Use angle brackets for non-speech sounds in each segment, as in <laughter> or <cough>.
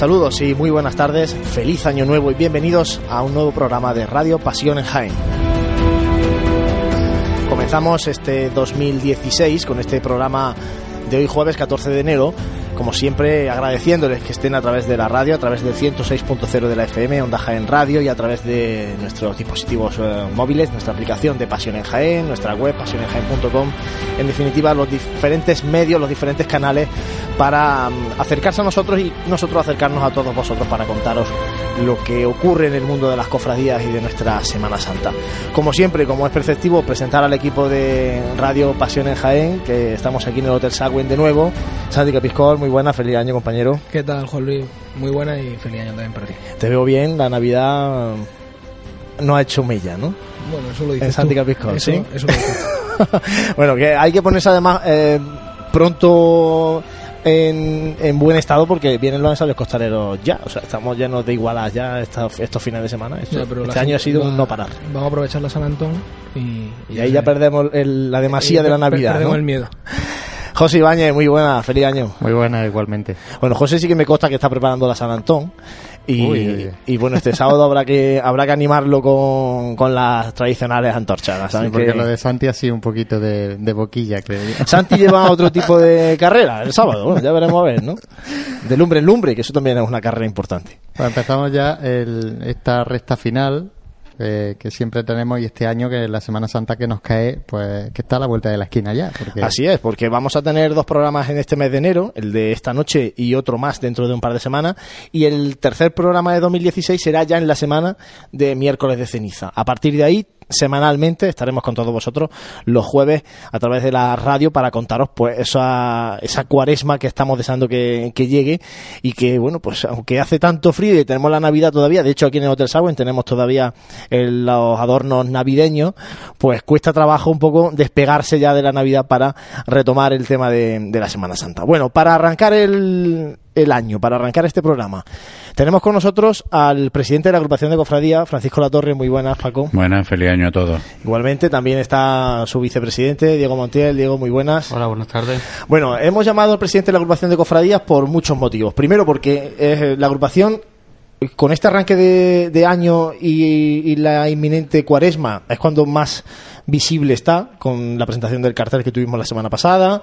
Saludos y muy buenas tardes, feliz año nuevo y bienvenidos a un nuevo programa de Radio Pasión en Jaén. Comenzamos este 2016 con este programa de hoy jueves 14 de enero. Como siempre agradeciéndoles que estén a través de la radio, a través del 106.0 de la FM, Onda Jaén Radio y a través de nuestros dispositivos eh, móviles, nuestra aplicación de Pasión en Jaén, nuestra web pasionenjaén.com, en definitiva los diferentes medios, los diferentes canales para mm, acercarse a nosotros y nosotros acercarnos a todos vosotros para contaros lo que ocurre en el mundo de las cofradías y de nuestra Semana Santa. Como siempre, como es perceptivo, presentar al equipo de Radio Pasión en Jaén, que estamos aquí en el Hotel Sagüen de nuevo. Santi Capiscol, muy buena, feliz año, compañero. ¿Qué tal, Juan Luis? Muy buena y feliz año también para ti. Te veo bien, la Navidad no ha hecho mella, ¿no? Bueno, eso lo dices En Santi. Capiscol, ¿sí? Eso lo dices. <laughs> bueno, que hay que ponerse además eh, pronto en, en buen estado porque vienen los ensayos costareros ya. O sea, estamos llenos de igualas ya esta- estos fines de semana. Esto- Ya, pero este año ha sido va- un no parar. Vamos a aprovechar la San Antón y... Y ahí ya perdemos el- la demasía de la Navidad. Perdemos ¿no? el miedo. <laughs> José Ibáñez, muy buena, feliz año. Muy buena, igualmente. Bueno, José sí que me consta que está preparando la San Antón. Y, Uy, uy, uy. y bueno, este sábado habrá que habrá que animarlo con, con las tradicionales antorchadas. Sí, ¿saben? porque Que- lo de Santi ha sido un poquito de, de boquilla, creo yo. Santi lleva otro <laughs> tipo de carrera el sábado, bueno, ya veremos a ver, ¿no? De lumbre en lumbre, que eso también es una carrera importante. Bueno, empezamos ya el- esta recta final que siempre tenemos y este año que la Semana Santa que nos cae, pues que está a la vuelta de la esquina ya. Así es, porque vamos a tener dos programas en este mes de enero, el de esta noche y otro más dentro de un par de semanas, y el tercer programa de 2016 será ya en la semana de miércoles de ceniza. A partir de ahí, semanalmente, estaremos con todos vosotros los jueves a través de la radio para contaros pues esa, esa cuaresma que estamos deseando que, que llegue y que, bueno, pues aunque hace tanto frío y tenemos la Navidad todavía, de hecho aquí en el Hotel Sagüen tenemos todavía el- los adornos navideños, pues cuesta trabajo un poco despegarse ya de la Navidad para retomar el tema de, de la Semana Santa. Bueno, para arrancar el, el año, para arrancar este programa, tenemos con nosotros al presidente de la agrupación de cofradía, Francisco Latorre. Muy buenas, Paco. Buenas, feliz año a todos. Igualmente también está su vicepresidente, Diego Montiel. Diego, muy buenas. Hola, buenas tardes. Bueno, hemos llamado al presidente de la agrupación de cofradías por muchos motivos. Primero, porque eh, la agrupación, con este arranque de, de año y, y la inminente cuaresma, es cuando más visible está, con la presentación del cartel que tuvimos la semana pasada,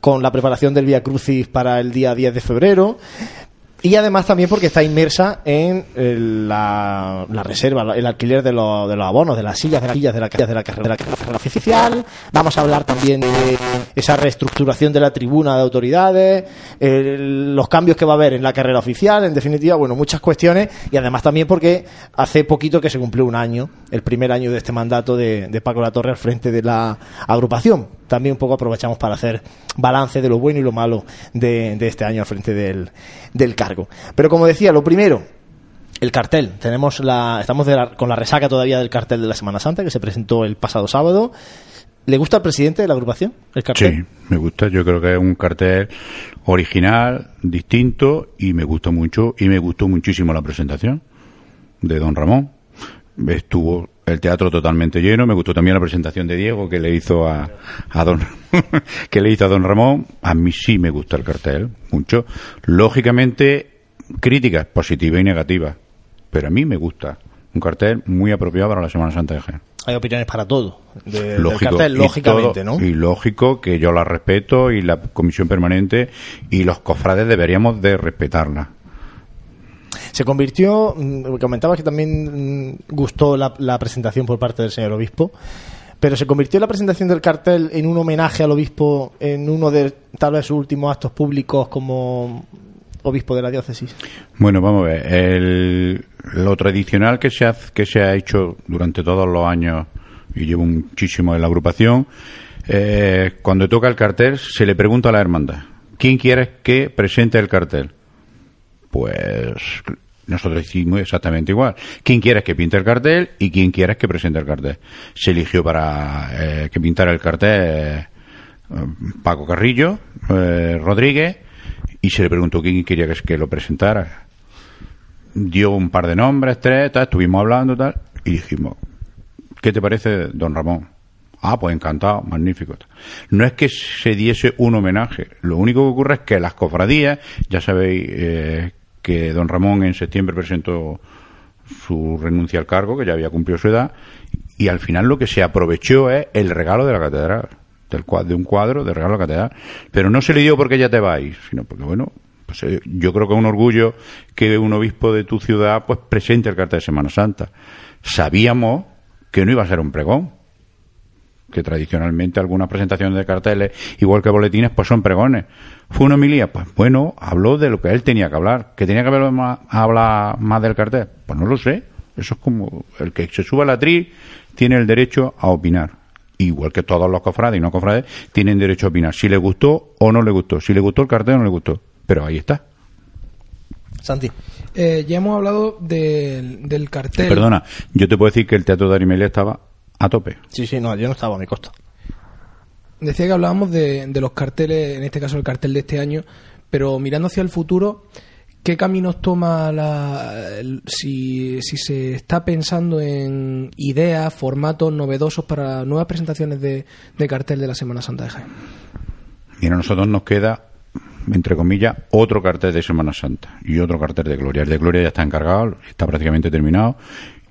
con la preparación del Via Crucis para el día 10 de febrero. Y además también porque está inmersa en el- la, reserva, el alquiler de, los- de los abonos, de las sillas, de las sillas de la, carrera de la carrera oficial. Vamos a hablar también de esa reestructuración de la tribuna de autoridades, el- los cambios que va a haber en la carrera oficial, en definitiva, bueno, muchas cuestiones. Y además también porque hace poquito que se cumplió un año, el primer año de este mandato de, de Paco La Torre al frente de la agrupación. También un poco aprovechamos para hacer balance de lo bueno y lo malo de, de este año al frente del, del cargo. Pero como decía, lo primero, el cartel. Tenemos la, estamos de la- con la resaca todavía del cartel de la Semana Santa que se presentó el pasado sábado. ¿Le gusta al presidente de la agrupación el cartel? Sí, me gusta. Yo creo que es un cartel original, distinto y me gusta mucho y me gustó muchísimo la presentación de Don Ramón. Estuvo el teatro totalmente lleno. Me gustó también la presentación de Diego que le hizo a, a Don <laughs> que le hizo a Don Ramón. A mí sí me gusta el cartel mucho. Lógicamente críticas positivas y negativas, pero a mí me gusta. Un cartel muy apropiado para la Semana Santa de Jaén. Hay opiniones para todo. de- del lógico, cartel, y lógicamente, todo- ¿no? Y lógico que yo la respeto y la comisión permanente y los cofrades deberíamos de respetarla. Se convirtió, mm, comentabas que también mm, gustó la, presentación por parte del señor obispo, pero se convirtió la presentación del cartel en un homenaje al obispo en uno de tal vez sus últimos actos públicos como obispo de la diócesis. Bueno, vamos a ver. El, lo tradicional que se, ha, que se ha hecho durante todos los años, y llevo muchísimo en la agrupación, eh, cuando toca el cartel se le pregunta a la hermandad, ¿quién quiere que presente el cartel? Pues nosotros hicimos exactamente igual. ¿Quién quieres que pinte el cartel y quién quieres que presente el cartel? Se eligió para eh, que pintara el cartel eh, Paco Carrillo eh, Rodríguez y se le preguntó quién quería que, que lo presentara. Dio un par de nombres, tres, tal, estuvimos hablando tal y dijimos, ¿qué te parece, don Ramón? Ah, pues encantado, magnífico. No es que se diese un homenaje, lo único que ocurre es que las cofradías, ya sabéis, eh, que don Ramón en septiembre presentó su renuncia al cargo, que ya había cumplido su edad, y al final lo que se aprovechó es el regalo de la catedral, del, de un cuadro de regalo de la catedral. Pero no se le dio porque ya te vais, sino porque, bueno, pues eh, yo creo que es un orgullo que un obispo de tu ciudad pues presente el cartel de Semana Santa. Sabíamos que no iba a ser un pregón, que tradicionalmente algunas presentaciones de carteles, igual que boletines, pues son pregones. ¿Fue una homilía? Pues bueno, habló de lo que él tenía que hablar. ¿Que tenía que hablar más, hablar más del cartel? Pues no lo sé. Eso es como el que se suba a la tri tiene el derecho a opinar. Igual que todos los cofrades y no cofrades tienen derecho a opinar. Si le gustó o no le gustó. Si le gustó el cartel o no le gustó. Pero ahí está. Santi. Eh, ya hemos hablado del, del cartel. Perdona, yo te puedo decir que el teatro de Arimelia estaba a tope. Sí, sí, no, yo no estaba a mi costa. Decía que hablábamos de, de los carteles, en este caso el cartel de este año, pero mirando hacia el futuro, ¿qué caminos toma la, el- si, si se está pensando en ideas, formatos novedosos para nuevas presentaciones de, de cartel de la Semana Santa de Jaén? Mira, a nosotros nos queda, entre comillas, otro cartel de Semana Santa y otro cartel de Gloria. El de Gloria ya está encargado, está prácticamente terminado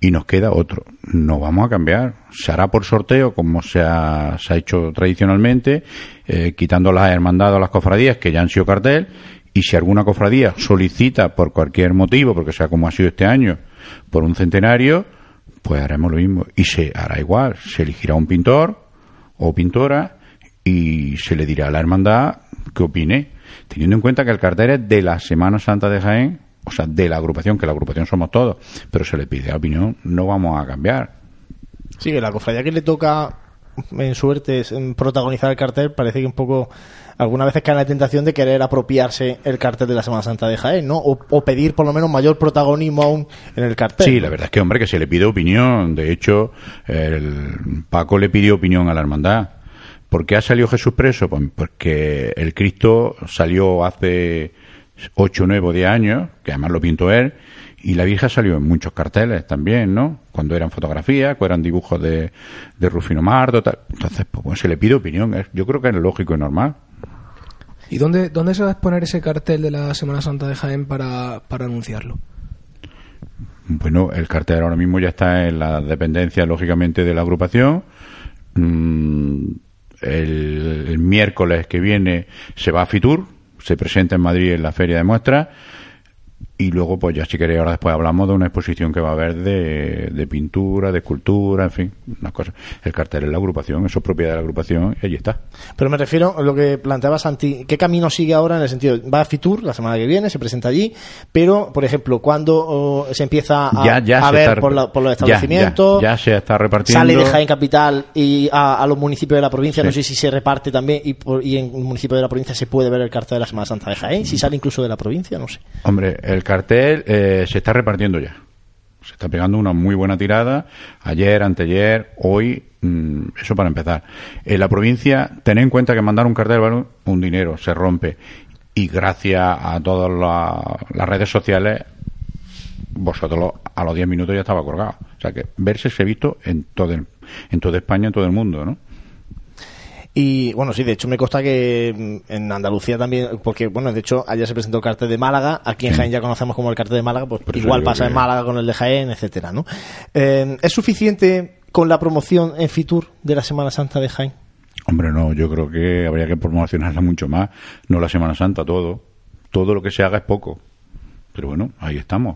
y nos queda otro. No vamos a cambiar. Se hará por sorteo, como se ha, hecho tradicionalmente, eh, quitando las hermandades o las cofradías que ya han sido cartel. Y si alguna cofradía solicita por cualquier motivo, porque sea como ha sido este año, por un centenario, pues haremos lo mismo. Y se hará igual. Se elegirá un pintor o pintora y se le dirá a la hermandad que opine, teniendo en cuenta que el cartel es de la Semana Santa de Jaén, o sea, de la agrupación, que la agrupación somos todos, pero se le pide la opinión, no vamos a cambiar. Sí, que la cofradía que le toca en suerte es, en protagonizar el cartel parece que un poco algunas veces cae en la tentación de querer apropiarse el cartel de la Semana Santa de Jaén, ¿no? O, o pedir por lo menos mayor protagonismo aún en el cartel. Sí, la verdad es que, hombre, que se le pide opinión. De hecho, el Paco le pidió opinión a la hermandad. ¿Por qué ha salido Jesús preso? Pues porque el Cristo salió hace 8, 9 o 10 años, que además lo pintó él, y la Virgen salió en muchos carteles también, ¿no? Cuando eran fotografías, cuando eran dibujos de, de Rufino Mardo, tal. Entonces, pues bueno, se le pide opinión. Yo creo que es lógico y normal. ¿Y dónde, dónde se va a exponer ese cartel de la Semana Santa de Jaén para, para anunciarlo? Bueno, el cartel ahora mismo ya está en la dependencia, lógicamente, de la agrupación. Mm, el, el miércoles que viene se va a Fitur, se presenta en Madrid en la feria de muestras. Y luego, pues ya si queréis, ahora después hablamos de una exposición que va a haber de, de pintura, de escultura, en fin, unas cosas. El cartel es la agrupación, eso es propiedad de la agrupación y allí está. Pero me refiero a lo que planteaba Santi. ¿Qué camino sigue ahora en el sentido? Va a Fitur la semana que viene, se presenta allí, pero, por ejemplo, cuando se empieza a, ya, ya a ver está- por, la- por los establecimientos, Ya, ya se está repartiendo. sale de Jaén Capital y a, a los municipios de la provincia, Sí. no sé si se reparte también y, por- y en un municipio de la provincia se puede ver el cartel de la Semana Santa de Jaén, si sale incluso de la provincia, no sé. Hombre, el cartel eh, se está repartiendo ya. Se está pegando una muy buena tirada. Ayer, anteayer, hoy, mm, eso para empezar. En la provincia, tened en cuenta que mandar un cartel vale un dinero, se rompe. Y gracias a todas la- las redes sociales, vosotros a los 10 minutos ya estaba colgado. O sea que verse se ha visto en, todo el- en toda España, en todo el mundo, ¿no? Y bueno, sí, de hecho me consta que mm, en Andalucía también, porque bueno, de hecho ayer se presentó el cartel de Málaga, aquí en. Jaén ya conocemos como el cartel de Málaga, pues igual pasa que- en Málaga con el de Jaén, etcétera, ¿no? Eh, ¿Es suficiente con la promoción en Fitur de la Semana Santa de Jaén? Hombre, no, yo creo que habría que promocionarla mucho más. No la Semana Santa, todo. Todo lo que se haga es poco. Pero bueno, ahí estamos.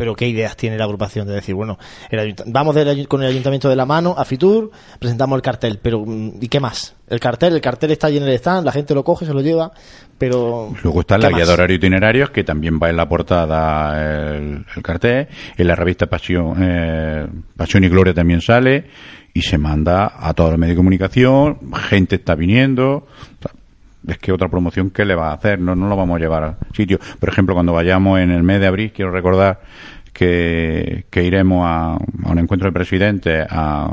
Pero ¿qué ideas tiene la agrupación de decir, bueno, el vamos del con el ayuntamiento de la mano a Fitur, presentamos el cartel, pero mm, ¿y qué más? El cartel, el cartel está allí en el stand, la gente lo coge, se lo lleva, pero Luego está ¿qué la guía de horario itinerarios, que también va en la portada el, el cartel. En la revista Pasión, eh, Pasión y Gloria también sale. Y se manda a todos los medios de comunicación. Gente está viniendo. Es que otra promoción que le va a hacer, no, no lo vamos a llevar al sitio. Por ejemplo, cuando vayamos en el mes de abril, quiero recordar que, que iremos a, a un encuentro de presidentes a,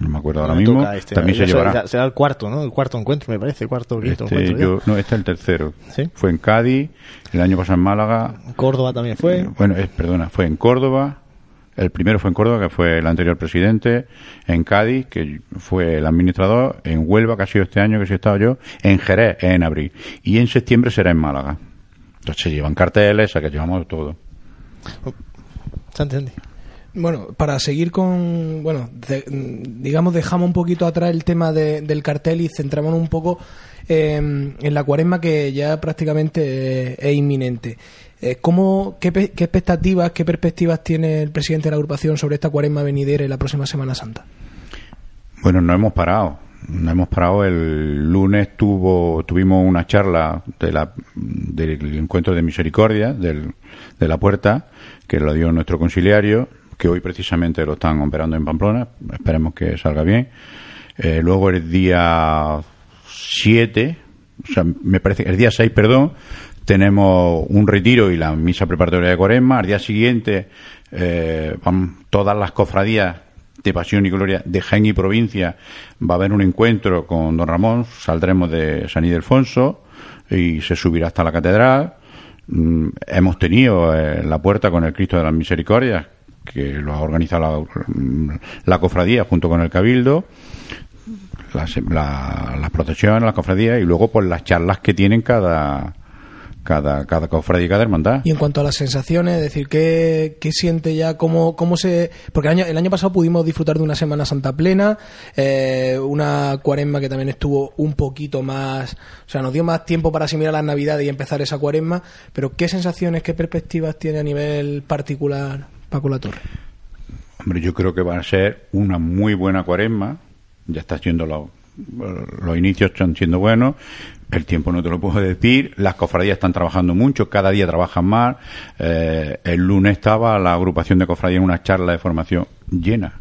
no me acuerdo ahora Me mismo, este, también se será- llevará. Será el cuarto, ¿no? El cuarto encuentro, me parece, cuarto quinto Este, encuentro. yo, no, este es el tercero. ¿Sí? Fue en Cádiz, el año pasado en Málaga. Córdoba también fue. Eh, Bueno, es, perdona, fue en Córdoba, El primero fue en Córdoba, que fue el anterior presidente, en Cádiz, que fue el administrador, en Huelva, que ha sido este año que sí he estado yo, en Jerez, en abril. Y en septiembre será en Málaga. Entonces llevan carteles, a que llevamos todo. ¿Se entiende? Bueno, para seguir con, bueno, digamos, dejamos un poquito atrás el tema del cartel y centramos un poco en la cuaresma que ya prácticamente es inminente. Eh, ¿Cómo, qué, expectativas, qué perspectivas tiene el presidente de la agrupación sobre esta cuaresma venidera en la próxima Semana Santa? Bueno, no hemos parado. No hemos parado. El lunes tuvo, tuvimos una charla de la, del encuentro de misericordia de la puerta, que lo dio nuestro conciliario, que hoy precisamente lo están operando en Pamplona. Esperemos que salga bien. Eh, luego el día 7, o sea, me parece, el día 6, perdón, tenemos un retiro y la misa preparatoria de Cuaresma. Al día siguiente eh, van todas las cofradías de Pasión y Gloria de Jaén y provincia. Va a haber un encuentro con don Ramón. Saldremos de San Ildefonso y se subirá hasta la catedral. Mm, hemos tenido eh, la puerta con el Cristo de las Misericordias, que lo ha organizado la, la cofradía junto con el Cabildo. Las, las procesiones, las cofradías y luego pues las charlas que tienen cada, cada, cada cofradía y cada hermandad. Y en cuanto a las sensaciones, es decir, ¿qué, qué siente ya? ¿Cómo, cómo se...? Porque el año, el año pasado pudimos disfrutar de una Semana Santa plena, eh, una cuaresma que también estuvo un poquito más... O sea, nos dio más tiempo para asimilar las Navidades y empezar esa cuaresma, pero ¿qué sensaciones, qué perspectivas tiene a nivel particular Paco Torre? Hombre, yo creo que va a ser una muy buena cuaresma, ya está siendo los, los inicios están siendo buenos, el tiempo no te lo puedo decir. Las cofradías están trabajando mucho, cada día trabajan más. Eh, el lunes estaba la agrupación de cofradías en una charla de formación llena.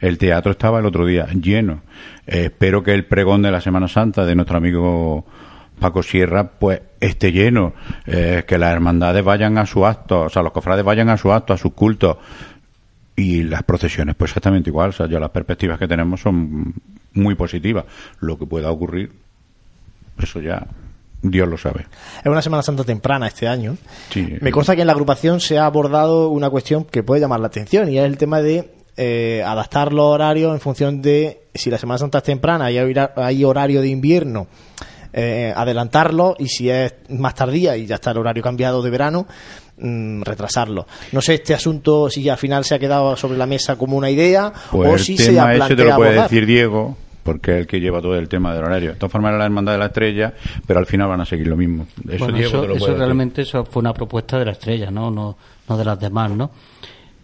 El teatro estaba el otro día lleno. Eh, espero que el pregón de la Semana Santa de nuestro amigo Paco Sierra, pues esté lleno. Eh, que las hermandades vayan a su acto, o sea, los cofrades vayan a su acto, a sus cultos. Y las procesiones, pues exactamente igual. O sea, ya las perspectivas que tenemos son muy positivas. Lo que pueda ocurrir, eso ya Dios lo sabe. Es una Semana Santa temprana este año. Me consta que en la agrupación se ha abordado una cuestión que puede llamar la atención y es el tema de eh, adaptar los horarios en función de si la Semana Santa es temprana y hay horario de invierno. Eh, adelantarlo y si es más tardía y ya está el horario cambiado de verano, mm, retrasarlo. No sé este asunto si ya al final se ha quedado sobre la mesa como una idea pues o si se ha planteado. te lo puede decir Diego porque es el que lleva todo el tema del horario. De todas formas, la hermandad de la estrella, pero al final van a seguir lo mismo. Eso, eso, realmente eso fue una propuesta de la estrella, ¿no? No, no de las demás, ¿no?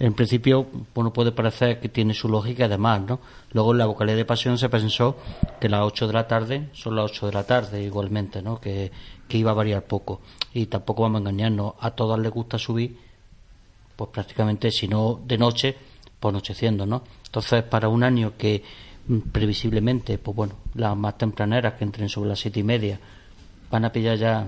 En principio, bueno, puede parecer que tiene su lógica además, ¿no? Luego en la vocalidad de pasión se pensó que las 8 de la tarde son las 8 de la tarde igualmente, ¿no? Que, que iba a variar poco. Y tampoco vamos a engañarnos, a todas les gusta subir, pues prácticamente, si no de noche, pues anocheciendo, ¿no? Entonces, para un año que previsiblemente, pues bueno, las más tempraneras que entren sobre las siete y media van a pillar ya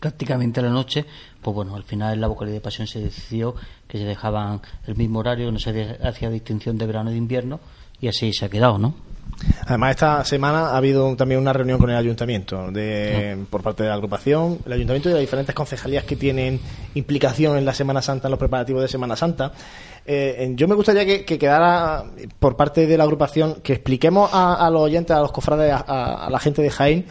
prácticamente a la noche, pues bueno, al final en la vocalidad de pasión se decidió que se dejaban el mismo horario, no se hacía distinción de verano y de invierno, y así se ha quedado, ¿no? Además, esta semana ha habido también una reunión con el ayuntamiento de, por parte de la agrupación, el ayuntamiento y las diferentes concejalías que tienen implicación en la Semana Santa, en los preparativos de Semana Santa. Eh, yo me gustaría que, quedara por parte de la agrupación que expliquemos a, los oyentes, a los cofrades, a, la gente de Jaén,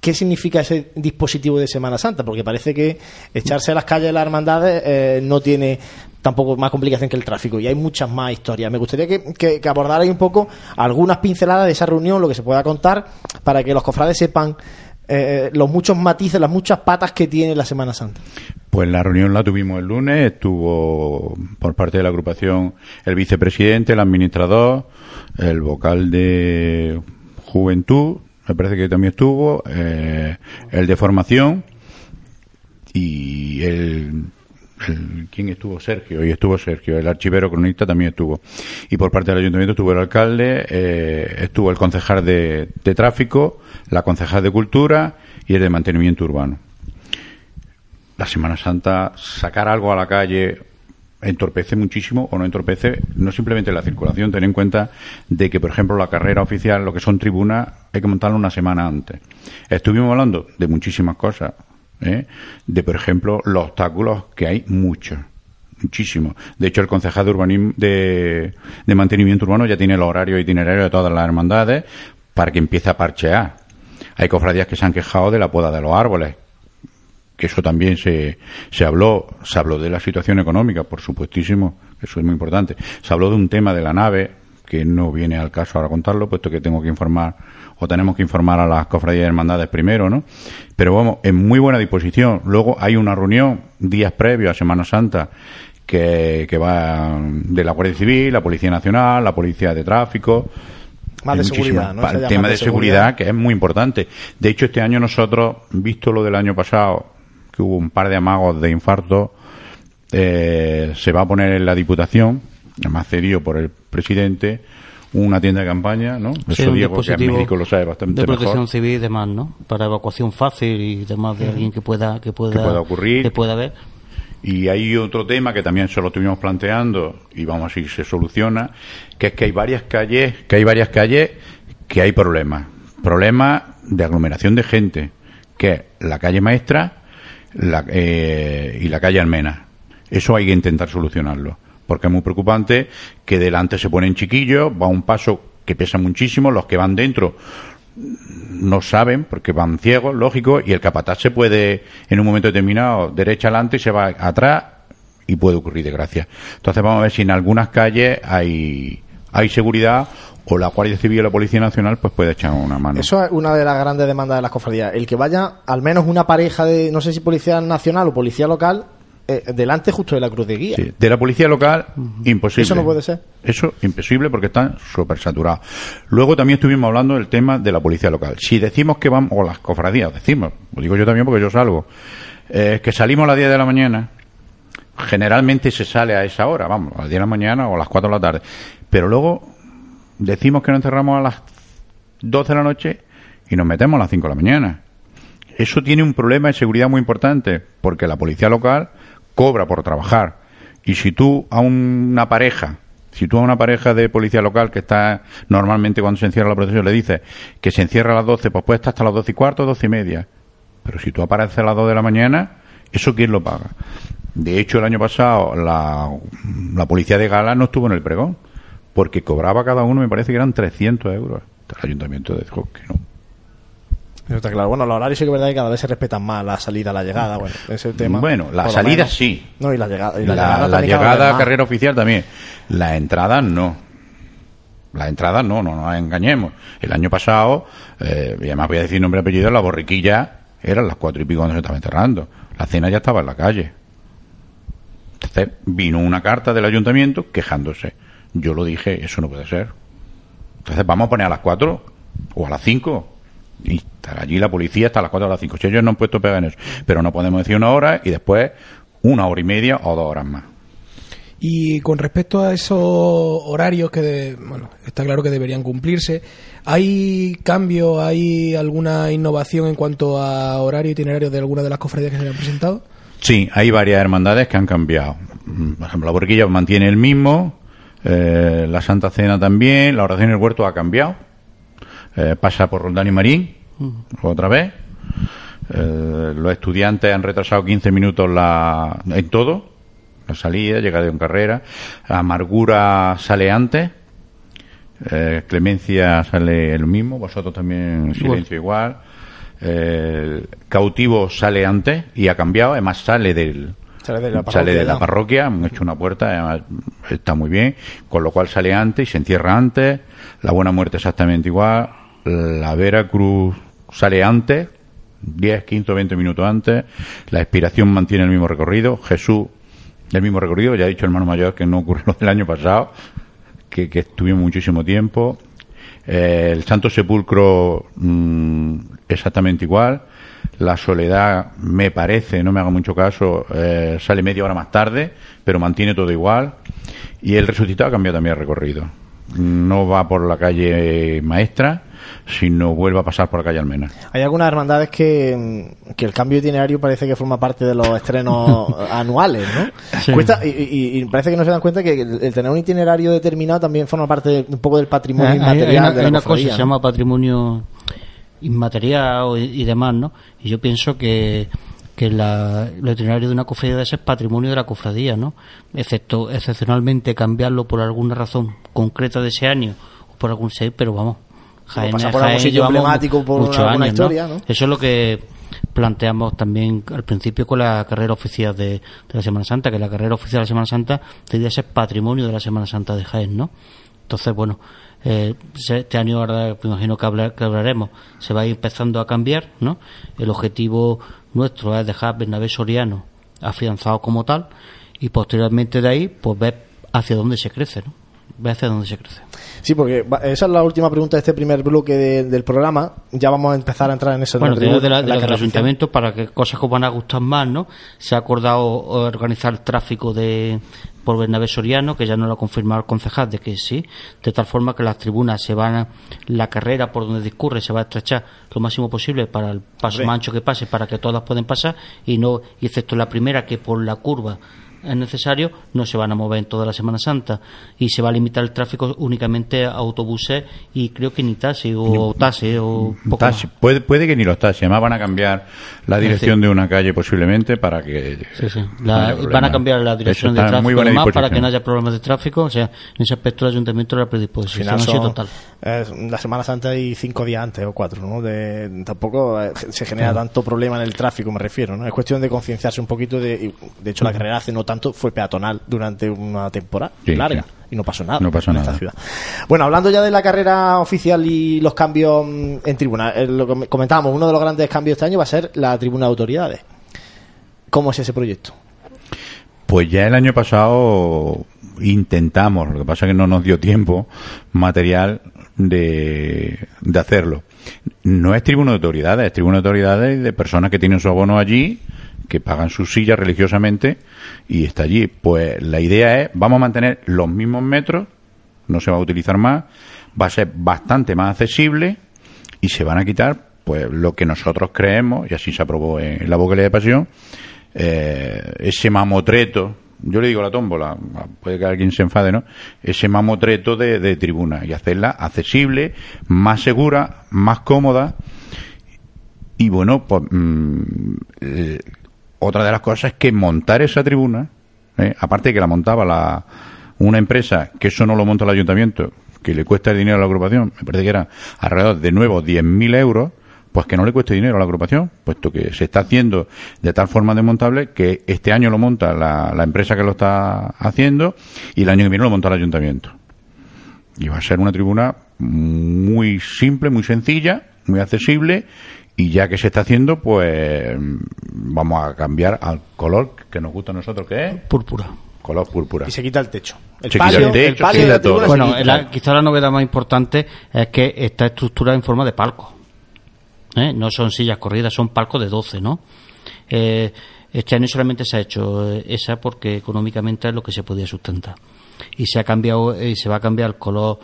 qué significa ese dispositivo de Semana Santa, porque parece que echarse a las calles de las hermandades eh, no tiene tampoco más complicación que el tráfico y hay muchas más historias. Me gustaría que, que, abordarais un poco algunas pinceladas de esa reunión, lo que se pueda contar, para que los cofrades sepan eh, los muchos matices, las muchas patas que tiene la Semana Santa. Pues la reunión la tuvimos el lunes, estuvo por parte de la agrupación el vicepresidente, el administrador, el vocal de juventud, me parece que también estuvo, eh, el de formación y el ¿quién estuvo? Sergio, y estuvo Sergio, el archivero cronista también estuvo. Y por parte del ayuntamiento estuvo el alcalde, eh, estuvo el concejal de, tráfico, la concejal de cultura y el de mantenimiento urbano. La Semana Santa, sacar algo a la calle entorpece muchísimo o no entorpece no simplemente la circulación, ten en cuenta de que, por ejemplo, la carrera oficial, lo que son tribunas, hay que montarla una semana antes. Estuvimos hablando de muchísimas cosas, ¿eh? de, por ejemplo, los obstáculos, que hay muchos, muchísimo. De hecho, el concejal de, urbanismo, de, de mantenimiento urbano ya tiene el horario itinerario de todas las hermandades para que empiece a parchear. Hay cofradías que se han quejado de la poda de los árboles, que eso también se, se habló, se habló de la situación económica, por supuestísimo, eso es muy importante. Se habló de un tema de la nave, que no viene al caso ahora contarlo, puesto que tengo que informar, o tenemos que informar a las cofradías y hermandades primero, ¿no? Pero vamos, en muy buena disposición. Luego hay una reunión días previos a Semana Santa que, que va de la Guardia Civil, la Policía Nacional, la Policía de Tráfico, Más de seguridad, ¿no? El tema de de seguridad, que es muy importante. De hecho, este año nosotros, visto lo del año pasado, que hubo un par de amagos de infarto, eh, se va a poner en la Diputación, además cedido por el presidente, una tienda de campaña, ¿no? Sí, Eso Diego, que dispositivo médico, lo sabe bastante de protección mejor. civil y demás, ¿no? Para evacuación fácil y demás de alguien que pueda que pueda, Que pueda ocurrir. que pueda haber. Y hay otro tema que también se lo estuvimos planteando y vamos a ver si se soluciona, que es que hay varias calles, que hay varias calles que hay problemas. Problemas de aglomeración de gente, que es la calle Maestra la- eh, y la calle Almena. Eso hay que intentar solucionarlo, porque es muy preocupante que delante se ponen chiquillos, va un paso que pesa muchísimo, los que van dentro no saben porque van ciegos, lógico, y el capataz se puede en un momento determinado derecha adelante y se va atrás y puede ocurrir desgracia. Entonces vamos a ver si en algunas calles hay hay seguridad o la Guardia Civil o la Policía Nacional pues puede echar una mano. Eso es una de las grandes demandas de las cofradías. El que vaya al menos una pareja de, no sé si policía nacional o policía local, eh, delante justo de la cruz de guía. Sí, De la policía local, imposible. Eso no puede ser. Eso imposible porque están súper saturados. Luego también estuvimos hablando del tema de la policía local. Si decimos que vamos, o las cofradías, decimos, lo digo yo también porque yo salgo, eh, que salimos a las 10 de la mañana, generalmente se sale a esa hora, vamos, a las 10 de la mañana o a las 4 de la tarde. Pero luego decimos que nos encerramos a las 12 de la noche y nos metemos a las 5 de la mañana. Eso tiene un problema de seguridad muy importante, porque la policía local cobra por trabajar. Y si tú a una pareja, si tú a una pareja de policía local que está normalmente cuando se encierra la procesión le dices que se encierra a las 12, pues puede estar hasta las 12 y cuarto, 12 y media. Pero si tú apareces a las 2 de la mañana, ¿eso quién lo paga? De hecho, el año pasado la, la policía de Gala no estuvo en el pregón, porque cobraba cada uno, me parece que eran 300 euros. El ayuntamiento dijo que no. Eso está claro. Bueno, los horarios sí que es verdad que cada vez se respetan más, la salida, la llegada, bueno, ese tema. Bueno, la salida menos. sí. No, y la llegada. y La, la, llegada, la a carrera oficial también. La entrada no. La entrada no, no nos engañemos. El año pasado, eh, y además voy a decir nombre y apellido, la borriquilla eran las cuatro y pico cuando se estaba enterrando. La cena ya estaba en la calle. Entonces vino una carta del ayuntamiento quejándose. Yo lo dije, eso no puede ser. Entonces vamos a poner a las cuatro o a las cinco. Y estar allí la policía hasta las cuatro o las cinco. Si ellos no han puesto pega en eso. Pero no podemos decir una hora y después una hora y media o dos horas más. Y con respecto a esos horarios que, de- bueno, está claro que deberían cumplirse, ¿hay cambio, hay alguna innovación en cuanto a horario itinerario de alguna de las cofradías que se han presentado? Sí, hay varias hermandades que han cambiado. Mm, Por ejemplo, la Borquilla mantiene el mismo, eh, la Santa Cena también, la Oración del Huerto ha cambiado, eh, pasa por Roldán y Marín otra vez. Eh, los estudiantes han retrasado 15 minutos la, en todo, la salida, llegada en carrera. Amargura sale antes, eh, Clemencia sale el mismo, vosotros también silencio igual. Eh, cautivo sale antes y ha cambiado, además sale del Sale de la sale de parroquia la parroquia, han hecho una puerta, además está muy bien, con lo cual sale antes y se entierra antes, la Buena Muerte exactamente igual, la Vera Cruz sale antes, 10, 15 o 20 minutos antes, la expiración mantiene el mismo recorrido, Jesús el mismo recorrido, ya ha dicho el hermano mayor que no ocurrió lo <laughs> del año pasado, que, que estuvimos muchísimo tiempo. Eh, el Santo Sepulcro mm, exactamente igual. La Soledad me parece, no me haga mucho caso, eh, sale media hora más tarde, pero mantiene todo igual. Y el Resucitado ha cambiado también el recorrido. No va por la calle Maestra, sino vuelve a pasar por la calle Almena. Hay algunas hermandades que, mm, que el cambio de itinerario parece que forma parte de los estrenos <laughs> anuales, ¿no? Cuesta, y, y- y parece que no se dan cuenta que el, el tener un itinerario determinado también forma parte de- un poco del patrimonio Hay- hay, inmaterial una, de la hay una cosa cofradía, que se ¿no? llama patrimonio inmaterial y demás, ¿no? Y yo pienso que, que la, el itinerario de una cofradía es patrimonio de la cofradía, ¿no? Excepto excepcionalmente cambiarlo por alguna razón concreta de ese año o por algún seis, pero vamos. Jaén, pasa por algún sitio emblemático por muchos alguna años, historia, ¿no? Eso es lo que planteamos también al principio con la carrera oficial de, de, la Semana Santa, que la carrera oficial de la Semana Santa debería ser patrimonio de la Semana Santa de Jaén, ¿no? Entonces, bueno, eh, este año ahora me imagino que, hablar, que, hablaremos, se va a ir empezando a cambiar, ¿no? El objetivo nuestro es dejar Bernabé Soriano afianzado como tal y posteriormente de ahí, pues ver hacia dónde se crece, ¿no? Ver hacia dónde se crece. Sí, porque esa es la última pregunta de este primer bloque de, del programa. Ya vamos a empezar a entrar en eso. Bueno, en de, la, de la, del ayuntamiento, para que cosas que os van a gustar más, ¿no? Se ha acordado organizar tráfico de por Bernabé Soriano, que ya no lo ha confirmado el concejal de que sí, de tal forma que las tribunas se van a, la carrera por donde discurre se va a estrechar lo máximo posible para el paso Hombre. más ancho que pase, para que todas pueden pasar, y no, y excepto la primera que por la curva es necesario, no se van a mover en toda la Semana Santa y se va a limitar el tráfico únicamente a autobuses y creo que ni taxi o taxi o poco taxi. más. Puede, puede que ni los taxis, además van a cambiar la dirección Sí. de una calle posiblemente para que Sí, sí. La- van a cambiar la dirección de tráfico además para que no haya problemas de tráfico. O sea, en ese aspecto el ayuntamiento la predisposición final son, total. eh, la Semana Santa y cinco días antes o cuatro, ¿no? De, tampoco eh, se genera tanto problema en el tráfico, me refiero, ¿no? Es cuestión de concienciarse un poquito. De, y, de hecho, la carrera hace no tanto fue peatonal durante una temporada Sí, larga sí. y no pasó nada No pasó en nada. esta ciudad. Bueno, hablando ya de la carrera oficial y los cambios mm, en tribuna, eh, lo que comentábamos, uno de los grandes cambios este año va a ser la tribuna de autoridades. ¿Cómo es ese proyecto? Pues ya el año pasado intentamos, lo que pasa es que no nos dio tiempo material de, de hacerlo. No es tribuno de autoridades, es tribuno de autoridades de personas que tienen su abono allí, que pagan su silla religiosamente y está allí. Pues la idea es, vamos a mantener los mismos metros, no se va a utilizar más, va a ser bastante más accesible y se van a quitar pues lo que nosotros creemos, y así se aprobó en la vocalía de pasión, eh, ese mamotreto, yo le digo la tómbola, puede que alguien se enfade, ¿no? Ese mamotreto de, de tribuna y hacerla accesible, más segura, más cómoda. Y bueno, pues mm, eh, otra de las cosas es que montar esa tribuna, ¿eh? aparte de que la montaba la, una empresa, que eso no lo monta el ayuntamiento, que le cuesta dinero a la agrupación, me parece que era alrededor de nuevo 10.000 euros, pues que no le cueste dinero a la agrupación, puesto que se está haciendo de tal forma desmontable que este año lo monta la, la empresa que lo está haciendo y el año que viene lo monta el ayuntamiento. Y va a ser una tribuna muy simple, muy sencilla, muy accesible y ya que se está haciendo, pues vamos a cambiar al color que nos gusta a nosotros, que es Púrpura. color púrpura. Y se quita el techo. El Se quita palio, el techo, palio se quita todo. Bueno, la- quizá la novedad más importante es que está estructurada en forma de palco. ¿eh? No son sillas corridas, son palcos de 12, ¿no? Eh, este año solamente se ha hecho eh, esa porque económicamente es lo que se podía sustentar. Y se ha cambiado, y se va a cambiar el color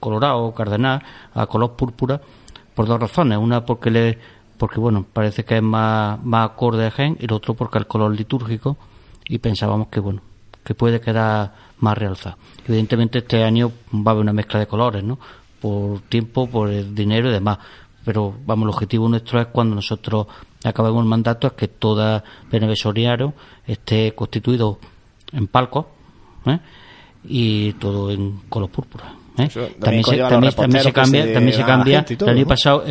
colorado, cardenal, a color púrpura por dos razones. Una porque le, porque bueno, parece que es más, más acorde a gen y el otro porque el color litúrgico y pensábamos que bueno, que puede quedar más realzado. Evidentemente este año va a haber una mezcla de colores, ¿no? Por tiempo, por el dinero y demás. Pero vamos, el objetivo nuestro es cuando nosotros acabemos el mandato es que toda Beneve Soriano esté constituido en palcos ¿eh? y todo en color púrpura. ¿Eh? También se, también, se cambia, se también se cambia. todo, el año ¿no? pasado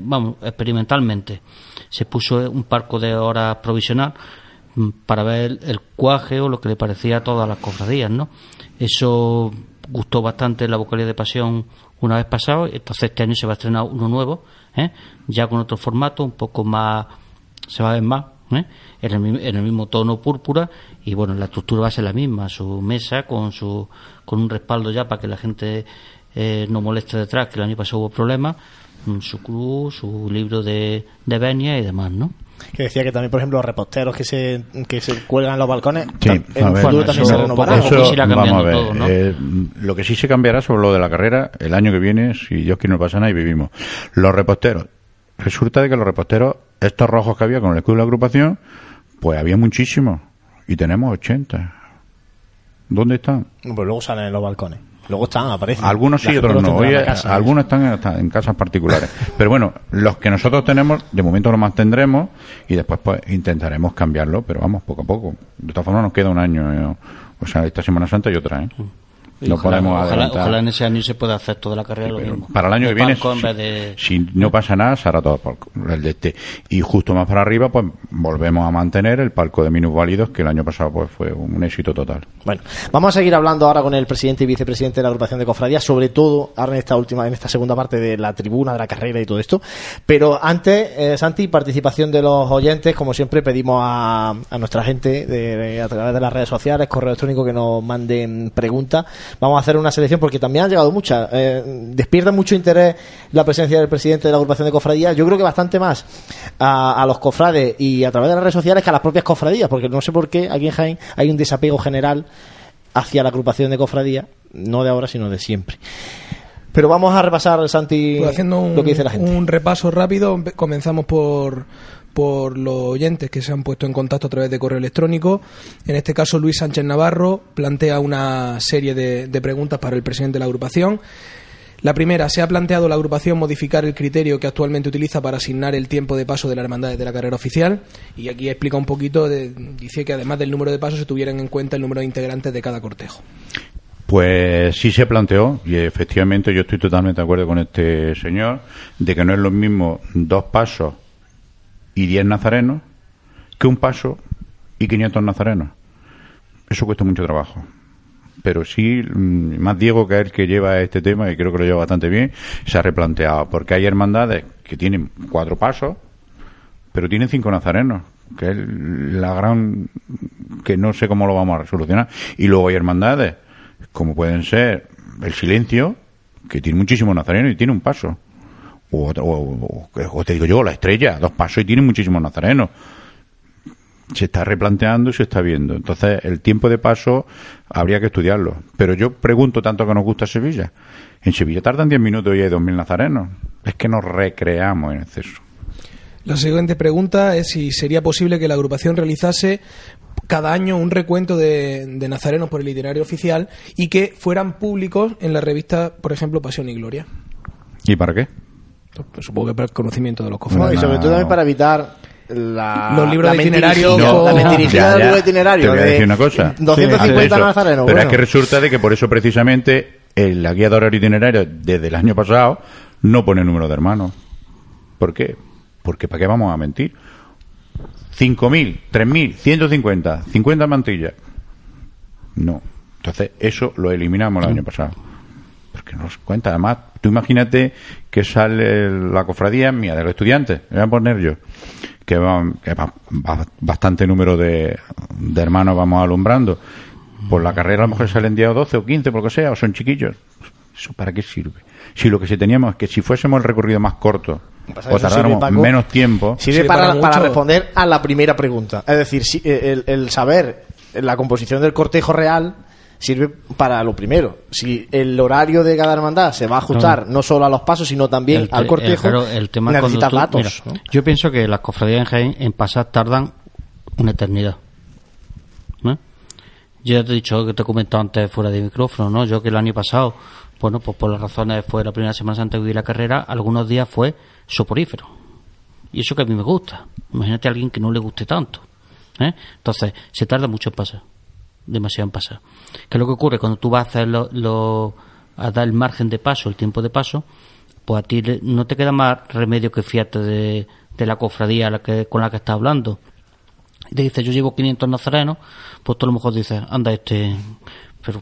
vamos, experimentalmente se puso un parco de horas provisional mm, para ver el, el cuaje o lo que le parecía a todas las cofradías, ¿no? Eso gustó bastante la vocalía de pasión una vez pasado, entonces este año se va a estrenar uno nuevo, ¿eh? ya con otro formato, un poco más, se va a ver más, ¿eh? en, el, en el mismo tono púrpura y bueno, la estructura va a ser la misma, su mesa con su con un respaldo ya para que la gente eh, no moleste detrás, que el año pasado hubo problemas, mm, su cruz, su libro de, de venia y demás, ¿no? Que decía que también, por ejemplo, los reposteros que se, que se cuelgan en los balcones, Sí, en un ver, futuro también eso- se renovarán. poco a ¿o? poco se irá vamos a cambiando ver. todo, ¿no? eh, lo que sí se cambiará sobre lo de la carrera el año que viene, si Dios quiere no pasa nada y vivimos. Los reposteros. Resulta de que los reposteros, estos rojos que había con el escudo de la agrupación, pues había muchísimos. Y tenemos 80. ¿Dónde están? Pues luego salen en los balcones. Luego están, aparecen. Algunos sí, otros los no. la casa, algunos están en, casas particulares. <laughs> Pero bueno, los que nosotros tenemos, de momento lo mantendremos y después pues intentaremos cambiarlo, pero vamos, poco a poco. De todas formas nos queda un año, eh, o sea, esta Semana Santa y otra, ¿eh? Y No ojalá, podemos ojalá, adelantar. ojalá en ese año se pueda hacer toda la carrera lo Pero mismo. para el año De que viene, si, de- si no pasa nada, se hará todo por el de este. Y justo más para arriba, pues volvemos a mantener el palco de minusválidos, que el año pasado pues fue un éxito total. Bueno, vamos a seguir hablando ahora con el presidente y vicepresidente de la agrupación de cofradías, sobre todo ahora en esta última, en esta segunda parte de la tribuna, de la carrera y todo esto. Pero antes, eh, Santi, participación de los oyentes, como siempre pedimos a, a nuestra gente de- de- a través de las redes sociales, correo electrónico que nos manden preguntas. Vamos a hacer una selección porque también han llegado muchas. Eh, despierta mucho interés la presencia del presidente de la agrupación de cofradías. Yo creo que bastante más a, a los cofrades y a través de las redes sociales que a las propias cofradías, porque no sé por qué aquí en Jaén hay un desapego general hacia la agrupación de cofradías, no de ahora, sino de siempre. Pero vamos a repasar, Santi, Pues haciendo un, lo que dice la gente. un repaso rápido, comenzamos por, por los oyentes que se han puesto en contacto a través de correo electrónico. En este caso, Luis Sánchez Navarro plantea una serie de, preguntas para el presidente de la agrupación. La primera, ¿se ha planteado la agrupación modificar el criterio que actualmente utiliza para asignar el tiempo de paso de la hermandad de la carrera oficial? Y aquí explica un poquito, de- dice que además del número de pasos se tuvieran en cuenta el número de integrantes de cada cortejo. Pues sí se planteó, y efectivamente yo estoy totalmente de acuerdo con este señor, de que no es lo mismo dos pasos y diez nazarenos que un paso y 500 nazarenos. Eso cuesta mucho trabajo. Pero sí, mm, más Diego, que es el que lleva este tema, y creo que lo lleva bastante bien, se ha replanteado. Porque hay hermandades que tienen cuatro pasos, pero tienen cinco nazarenos, que es la gran. que no sé cómo lo vamos a resolucionar. Y luego hay hermandades, como pueden ser el silencio, que tiene muchísimos nazarenos y tiene un paso. O, te digo yo, la estrella, dos pasos y tiene muchísimos nazarenos. Se está replanteando y se está viendo. Entonces, el tiempo de paso habría que estudiarlo. Pero yo pregunto tanto que nos gusta Sevilla. En Sevilla tardan 10 minutos y hay 2.000 nazarenos. Es que nos recreamos en exceso. La siguiente pregunta es si sería posible que la agrupación realizase cada año un recuento de, de nazarenos por el itinerario oficial y que fueran públicos en la revista, por ejemplo, Pasión y Gloria. ¿Y para qué? Pues supongo que para el conocimiento de los No, cofrades. y sobre No. todo también para evitar la, Los libros la de itinerario con- la del ya. libro de itinerario. Te voy a de decir una cosa. 250 Hace eso. nazarenos. Pero bueno. es que resulta de que por eso precisamente en la guía de horario itinerario desde el año pasado no pone número de hermanos. ¿Por qué? Porque ¿para qué vamos a mentir? 5.000, 3.000, 150, 50 mantillas. No. Entonces, eso lo eliminamos el año pasado. Porque no nos cuenta. Además, tú imagínate que sale la cofradía mía, de los estudiantes, me voy a poner yo, que va, que va- va bastante número de, de hermanos vamos alumbrando. Por la carrera a lo mejor salen 10 o 12 o 15, por lo que sea, o son chiquillos. ¿Eso para qué sirve? Si lo que sí teníamos es que si fuésemos el recorrido más corto o tardáramos sirve, Paco, menos tiempo, Sirve Sirve para, para para mucho. responder a la primera pregunta. Es decir, si- el, el saber la composición del cortejo real sirve para lo primero. Si el horario de cada hermandad se va a ajustar no, solo a los pasos, sino también El al cortejo, el- claro, el tema necesitas tú- datos. mira, ¿no? Yo pienso que las cofradías en Jaén en pasar tardan una eternidad. ¿no? Yo ya te he dicho que te he comentado antes fuera de micrófono, ¿no? Yo que el año pasado, bueno, pues por las razones fue la primera Semana Santa que viví la carrera, algunos días fue soporífero. Y eso que a mí me gusta. Imagínate a alguien que no le guste tanto. ¿eh? Entonces, se tarda mucho en pasar. Demasiado en pasar. ¿Qué es lo que ocurre? Cuando tú vas a hacer lo, lo- a dar el margen de paso, el tiempo de paso, pues a ti no te queda más remedio que fiarte de, la cofradía con la que estás hablando. Y te dice, yo llevo 500 nazarenos, pues tú a lo mejor dices, anda, este. Pero,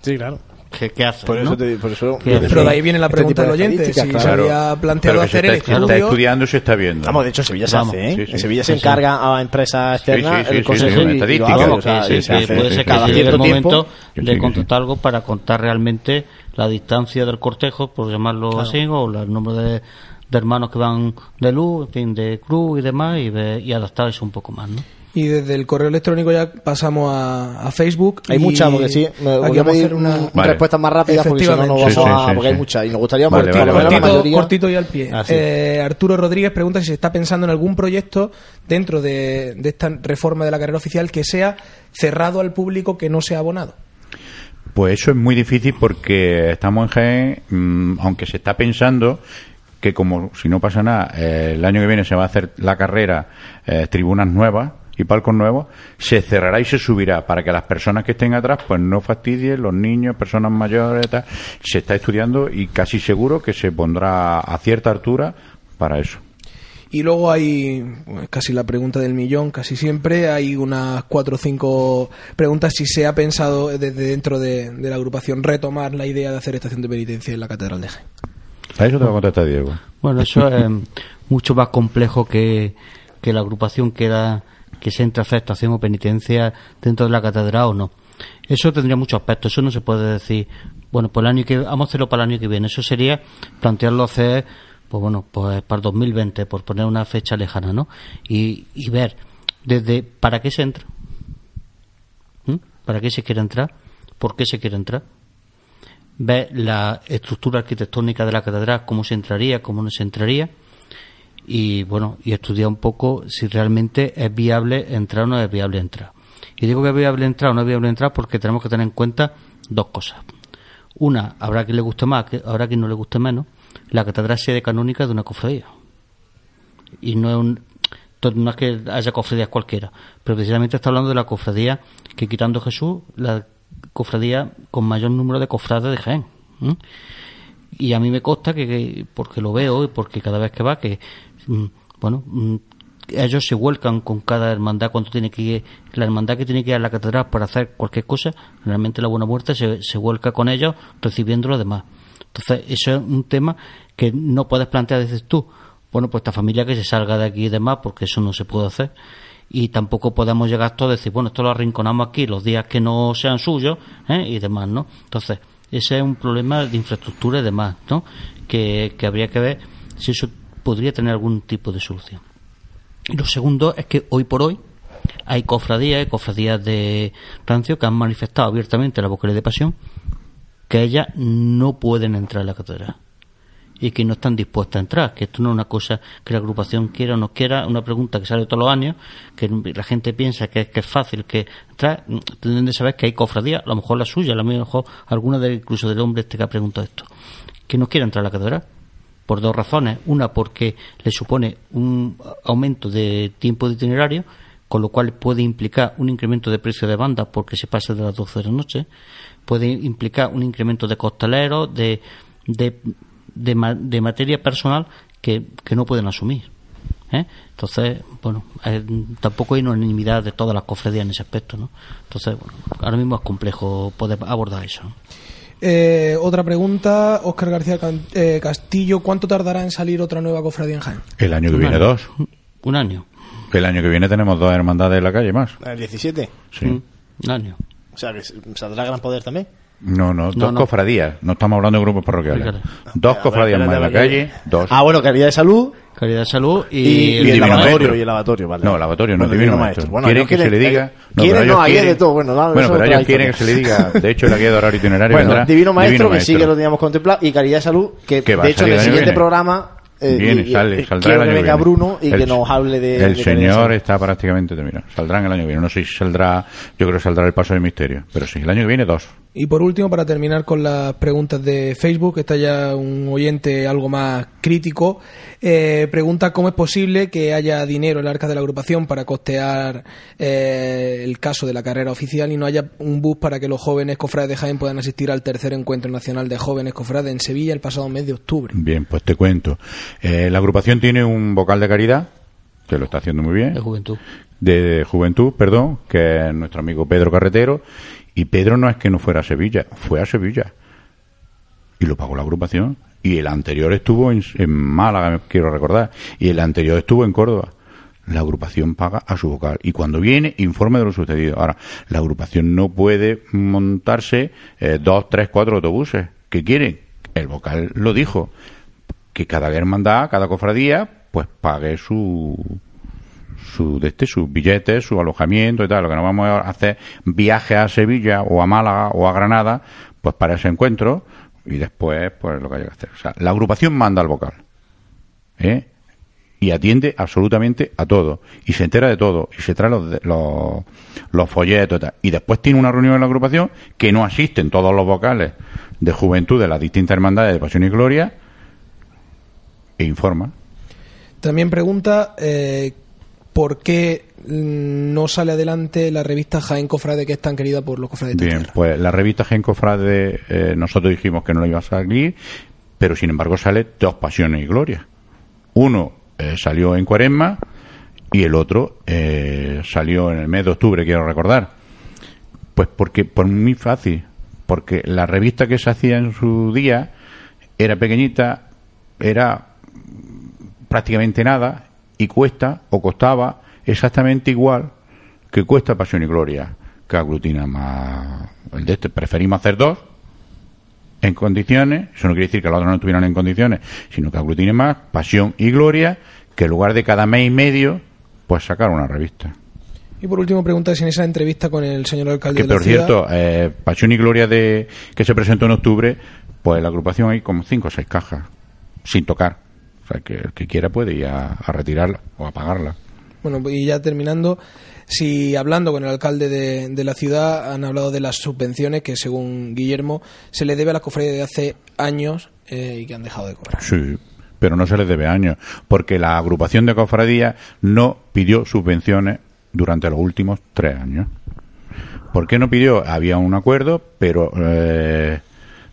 Sí, claro. ¿Qué, qué haces? Por eso, no? te- por eso Pero de ahí viene la este pregunta del de oyente, si se había planteado pero que se hacer el se está estudio. estudiando y se está viendo. Vamos, de hecho, en Sevilla se Vamos, hace, ¿eh? sí, sí. en Sevilla se Sí, encarga a empresas externas Sí, sí, sí, el consejo sí, y- una y lo estadística. hace, Vamos, o sea, que, y sí, se que hace puede ser que cada llegue el cierto momento Sí, de sí, contratar algo para contar realmente la distancia del cortejo, por llamarlo así, o la- el número de, de hermanos que van de luz, en fin, de cruz y demás, y, ve- y adaptar eso un poco más, ¿no? Y desde el correo electrónico ya pasamos a, a Facebook. Hay muchas, porque sí, me aquí voy a vamos a pedir hacer una... Vale. respuestas más rápidas porque si no, no Efectivamente. vamos Sí, sí, a... sí, porque sí. hay muchas y nos gustaría Vale, por vale, la cortito, mayoría... cortito y al pie. Ah, sí. Eh, Arturo Rodríguez pregunta si se está pensando en algún proyecto dentro de, de esta reforma de la carrera oficial que sea cerrado al público que no sea abonado. Pues eso es muy difícil porque estamos en Jaén, mm, aunque se está pensando que como si no pasa nada, eh, el año que viene se va a hacer la carrera eh, tribunas nuevas y palcos nuevos, se cerrará y se subirá para que las personas que estén atrás pues no fastidien, los niños, personas mayores, tal. se está estudiando y casi seguro que se pondrá a cierta altura para eso. Y luego hay pues, casi la pregunta del millón, casi siempre. Hay unas cuatro o cinco preguntas si se ha pensado desde dentro de, de la agrupación retomar la idea de hacer estación de penitencia en la Catedral de Jaén. A eso te va a contestar Diego. Bueno, eso es mucho más complejo que, que la agrupación que, era, que se entra a hacer estación o penitencia dentro de la catedral o no. Eso tendría muchos aspectos. Eso no se puede decir, bueno, pues el año que vamos a hacerlo para el año que viene. Eso sería plantearlo hacer, pues bueno, pues para el 2020, por poner una fecha lejana, ¿no? Y, ver desde para qué se entra, ¿Mm? para qué se quiere entrar, por qué se quiere entrar ver la estructura arquitectónica de la catedral, cómo se entraría, cómo no se entraría, y bueno, y estudiar un poco si realmente es viable entrar o no es viable entrar. Y digo que es viable entrar o no es viable entrar porque tenemos que tener en cuenta dos cosas. Una, habrá quien le guste más, habrá quien no le guste menos. La catedral sede canónica de una cofradía. Y no es un, no es que haya cofradías cualquiera, pero precisamente está hablando de la cofradía que quitando Jesús, la cofradía con mayor número de cofrades de Jaén. Y a mí me consta que, porque lo veo y porque cada vez que va, que, bueno, mm, ellos se vuelcan con cada hermandad cuando tiene que ir, la hermandad que tiene que ir a la catedral para hacer cualquier cosa, realmente la Buena Muerte se, se vuelca con ellos recibiendo lo demás. Entonces, eso es un tema que no puedes plantear, dices tú, bueno, pues esta familia que se salga de aquí y demás, porque eso no se puede hacer y tampoco podemos llegar todos a decir, bueno, esto lo arrinconamos aquí los días que no sean suyos ¿eh? y demás, ¿no? Entonces, ese es un problema de infraestructura y demás, ¿no? Que, que habría que ver si eso podría tener algún tipo de solución. Y lo segundo es que hoy por hoy hay cofradías, cofradías de rancio que han manifestado abiertamente la vocalía de pasión que ellas no pueden entrar a la catedral y que no están dispuestas a entrar, que esto no es una cosa que la agrupación quiera o no quiera, una pregunta que sale todos los años, que la gente piensa que es, fácil que entrar, tienen de saber que hay cofradías, a lo mejor la suya, a lo mejor alguna de incluso del hombre este que ha preguntado esto, que no quiera entrar a la catedral por dos razones. Una, porque le supone un aumento de tiempo de itinerario, con lo cual puede implicar un incremento de precio de banda porque se pasa de las 12 de la noche, puede implicar un incremento de costaleros, de, de de, de materia personal que, que no pueden asumir. ¿eh? Entonces, bueno, eh, tampoco hay unanimidad de todas las cofradías en ese aspecto, ¿no? Entonces, bueno, ahora mismo es complejo poder abordar eso. Eh, otra pregunta, Óscar García Castillo, ¿cuánto tardará en salir otra nueva cofradía en Jaén? El año que viene dos. Un año. El año que viene tenemos dos hermandades en la calle más. ¿El 17? Sí. Mm, un año. O sea, que saldrá Gran Poder también. No, no, dos no. cofradías. No estamos hablando de grupos parroquiales. Fíjate. Dos cofradías más en la calle, dos. Ah, bueno, calidad de salud Calidad de salud y, y, y el Divino lavatorio. Maestro. Y el lavatorio, vale. No, lavatorio no, Bueno, divino maestro. Bueno, quieren que se le diga. eh, no, ahí hay de todo. Bueno, no, bueno pero ellos quieren que se le diga. De hecho, la guía de horario itinerario Bueno, vendrá Divino Maestro, que sí Maestro. que lo teníamos contemplado, y Calidad de Salud, que, Que va de hecho en el siguiente viene. programa eh, Viene, y- sale, y saldrá el año que venga viene. Bruno y El- que nos hable de. El de señor está prácticamente terminado. Saldrán el año que viene. No sé si saldrá, yo creo que saldrá el paso del misterio. Pero sí, el año que viene dos. Y por último, para terminar con las preguntas de Facebook, está ya un oyente algo más crítico, eh, pregunta cómo es posible que haya dinero en el arca de la agrupación para costear eh, el caso de la carrera oficial y no haya un bus para que los jóvenes cofrades de Jaén puedan asistir al tercer encuentro nacional de jóvenes cofrades en Sevilla el pasado mes de octubre. Bien, pues te cuento. Eh, la agrupación tiene un vocal de caridad, que lo está haciendo muy bien. de juventud. de juventud, perdón, que es nuestro amigo Pedro Carretero. Y Pedro no es que no fuera a Sevilla, fue a Sevilla. Y lo pagó la agrupación. Y el anterior estuvo en, Málaga, quiero recordar. Y el anterior estuvo en Córdoba. La agrupación paga a su vocal. Y cuando viene, informe de lo sucedido. Ahora, la agrupación no puede montarse eh, dos, tres, cuatro autobuses. ¿Qué quieren? El vocal lo dijo. Que cada hermandad, cada cofradía, pues pague su, su de este, sus billetes, su alojamiento y tal. Lo que no vamos a hacer viajes a Sevilla o a Málaga o a Granada, pues para ese encuentro y después, pues lo que haya que hacer. O sea, la agrupación manda al vocal. ¿eh? y atiende absolutamente a todo y se entera de todo y se trae los, los, los folletos y, tal. y después tiene una reunión en la agrupación que no asisten todos los vocales de juventud de las distintas hermandades de Pasión y Gloria e informa. También pregunta eh, por qué mm, no sale adelante la revista Jaén Cofrade que es tan querida por los cofrades de Bien, tierra. pues la revista Jaén Cofrade eh, nosotros dijimos que no la iba a salir, pero sin embargo sale dos Pasiones y Gloria. Uno eh, salió en Cuaresma y el otro eh, salió en el mes de octubre, quiero recordar. Pues porque, por muy fácil, porque la revista que se hacía en su día era pequeñita, era prácticamente nada y cuesta o costaba exactamente igual que cuesta Pasión y Gloria, que aglutina más el de este. Preferimos hacer dos en condiciones, eso no quiere decir que los otros no estuvieran en condiciones, sino que aglutine más Pasión y Gloria, que en lugar de cada mes y medio, pues sacar una revista. Y por último pregunta si en esa entrevista con el señor alcalde Que de la por ciudad, cierto, eh, Pasión y Gloria de que se presentó en octubre, pues la agrupación hay como cinco o seis cajas, sin tocar. O sea, que el que quiera puede ir a, a retirarla o a pagarla. Bueno, y ya terminando, si hablando con el alcalde de, de la ciudad han hablado de las subvenciones que según Guillermo se le debe a las cofradías de hace años eh, y que han dejado de cobrar. Sí, pero no se les debe años, porque la agrupación de cofradías no pidió subvenciones durante los últimos tres años. ¿Por qué no pidió? Había un acuerdo, pero eh,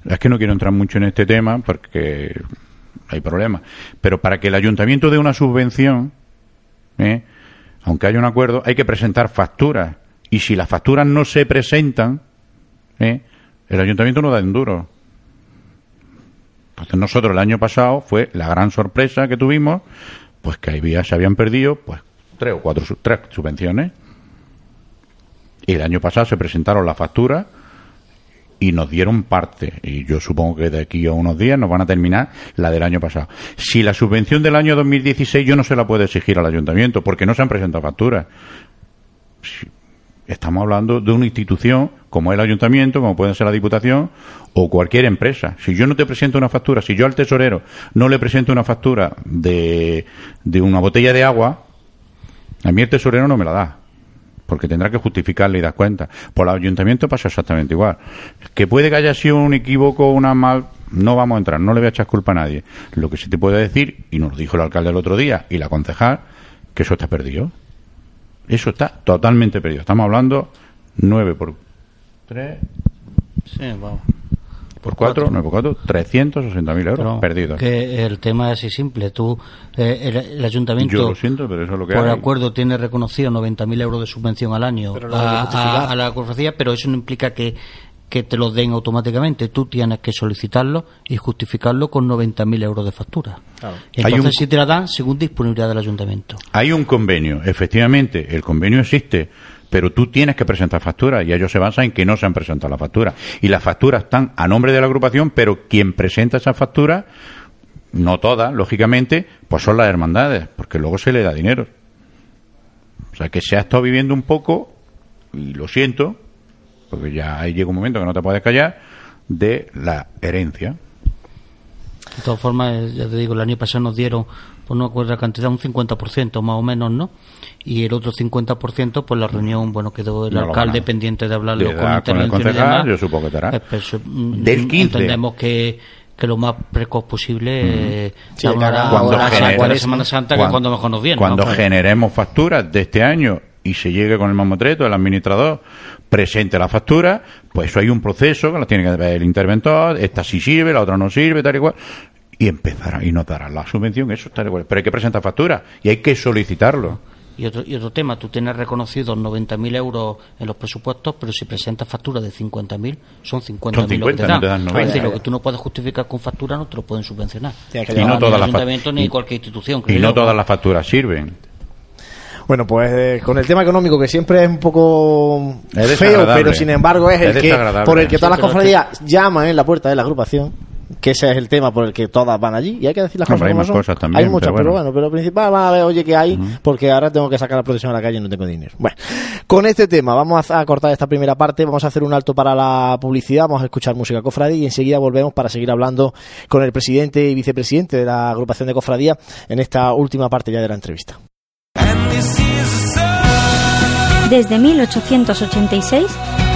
es que no quiero entrar mucho en este tema porque hay problemas. Pero para que el ayuntamiento dé una subvención, ¿eh? aunque haya un acuerdo, hay que presentar facturas. Y si las facturas no se presentan, ¿eh? el ayuntamiento no da en duro. Entonces nosotros el año pasado fue la gran sorpresa que tuvimos, pues que había, se habían perdido pues tres o cuatro tres subvenciones. Y el año pasado se presentaron las facturas y nos dieron parte. Y yo supongo que de aquí a unos días nos van a terminar la del año pasado. Si la subvención del año 2016 yo no se la puedo exigir al ayuntamiento porque no se han presentado facturas. Estamos hablando de una institución como el ayuntamiento, como puede ser la diputación o cualquier empresa. Si yo no te presento una factura, si yo al tesorero no le presento una factura de, de una botella de agua, a mí el tesorero no me la da porque tendrá que justificarle y dar cuenta. Por el ayuntamiento pasa exactamente igual. Que puede que haya sido un equívoco, una mal, no vamos a entrar, no le voy a echar culpa a nadie. Lo que sí te puedo decir, y nos lo dijo el alcalde el otro día y la concejal, que eso está perdido. Eso está totalmente perdido. Estamos hablando 9 por 3 Sí, vamos. Por 4, 9 por 4, 360.000 euros Pero perdidos. Que el tema es así simple. Tú, eh, el, el ayuntamiento, Yo lo siento, pero eso es lo que por hay. acuerdo, tiene reconocido 90.000 euros de subvención al año a, justificar. a- a la cofradía, pero eso no implica que, que te los den automáticamente. Tú tienes que solicitarlo y justificarlo con 90.000 euros de factura. Y Hay entonces un- si te la dan según disponibilidad del ayuntamiento. Hay un convenio, efectivamente, el convenio existe, pero tú tienes que presentar facturas y ellos se basan en que no se han presentado las facturas. Y las facturas están a nombre de la agrupación, pero quien presenta esas facturas, no todas, lógicamente, pues son las hermandades, porque luego se le da dinero. O sea que se ha estado viviendo un poco, y lo siento, porque ya ahí llega un momento que no te puedes callar, de la herencia. De todas formas, ya te digo, el año pasado nos dieron, por no acuerdo cantidad, un 50% más o menos, ¿no? Y el otro 50%, pues la reunión, bueno, quedó el No lo alcalde pendiente de hablarlo de con con el y concejal, demás. yo supongo que estará. Eh, pues, mm, Del 15. Entendemos que, que lo más precoz posible eh, Sí, se hablará que haga ahora es Semana Santa, que es cuando mejor nos viene. Cuando ¿no? generemos facturas de este año y se llegue con el mamotreto, el administrador presente la factura, pues eso hay un proceso que la tiene que ver el interventor, esta sí sirve, la otra no sirve, tal y cual, y empezará y nos dará la subvención, eso está igual. Pero hay que presentar factura y hay que solicitarlo. Y otro, y otro tema, tú tienes reconocidos 90.000 euros en los presupuestos, pero si presentas facturas de 50.000, son 50.000 Son lo que 50, te no dan. te dan Es 90. decir, lo que tú no puedes justificar con factura no te lo pueden subvencionar. Y no todas las fa- ayuntamiento ni cualquier institución. Y no todas las facturas sirven. Bueno, pues eh, con el tema económico, que siempre es un poco Es feo, pero sin embargo es, Es el que por el que todas las pero cofradías llaman en la puerta de la agrupación. Que ese es el tema por el que todas van allí y hay que decir las cosas hay como más son. cosas también, hay muchas pero pero bueno. bueno pero lo principal vamos a ver oye que hay porque ahora tengo que sacar la protección a la calle y no tengo dinero bueno con este tema vamos a, a cortar esta primera parte vamos a hacer un alto para la publicidad vamos a escuchar música cofradía y enseguida volvemos para seguir hablando con el presidente y vicepresidente de la agrupación de cofradía en esta última parte ya de la entrevista Desde 1886,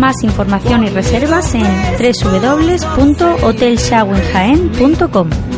Más información y reservas en www.hotelshawenjaen.com.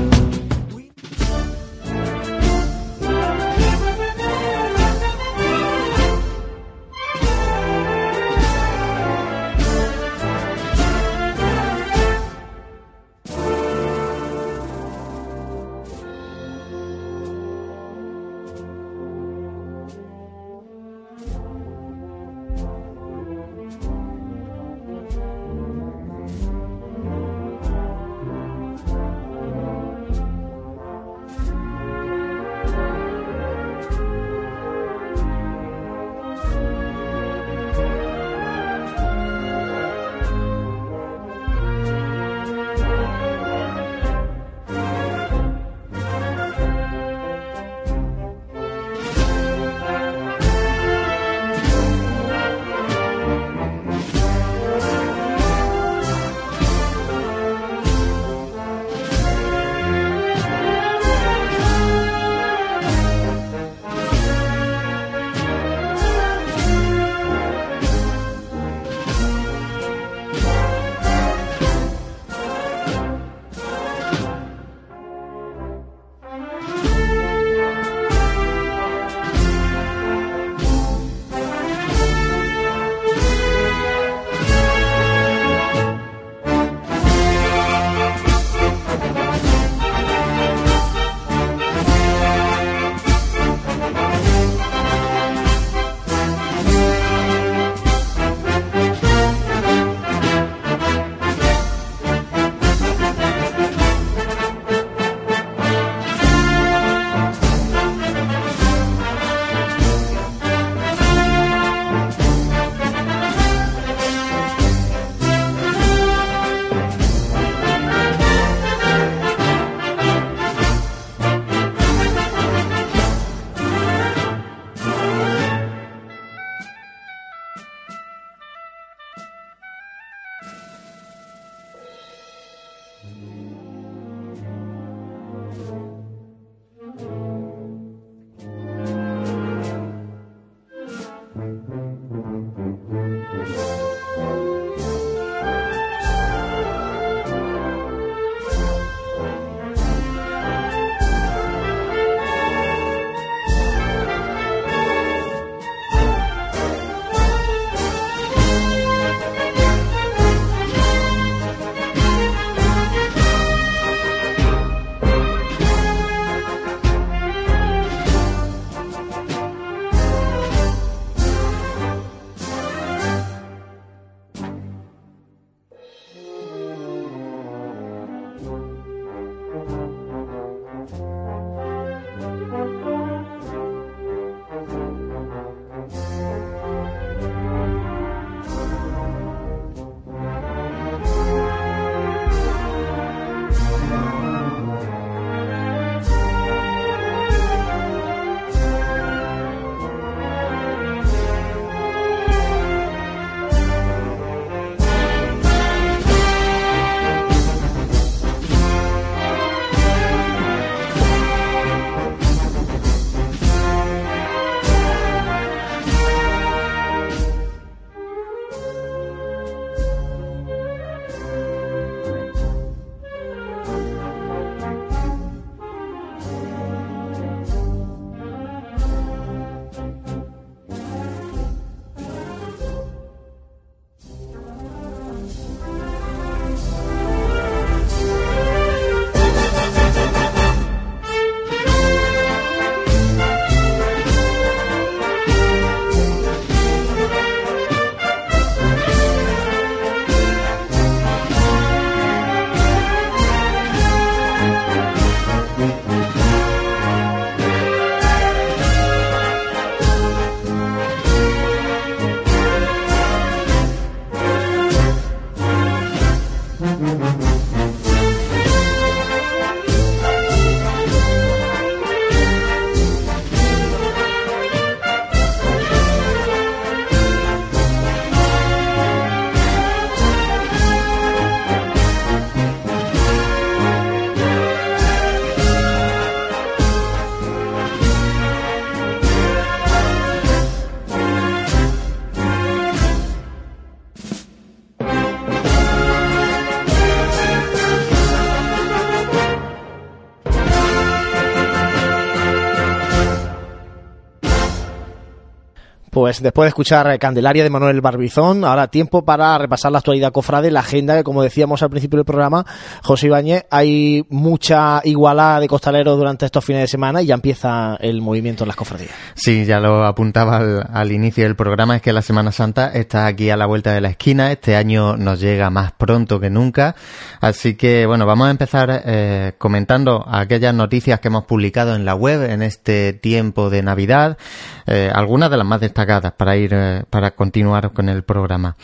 Pues después de escuchar Candelaria de Manuel Barbizón, ahora tiempo para repasar la actualidad cofrade, la agenda que como decíamos al principio del programa, José Ibáñez, hay mucha igualada de costaleros durante estos fines de semana y ya empieza el movimiento en las cofradías. Sí, ya lo apuntaba al, inicio del programa, es que la Semana Santa está aquí a la vuelta de la esquina, este año nos llega más pronto que nunca, así que bueno, vamos a empezar eh, comentando aquellas noticias que hemos publicado en la web en este tiempo de Navidad, eh, algunas de las más destacadas para ir eh, para continuar con el programa.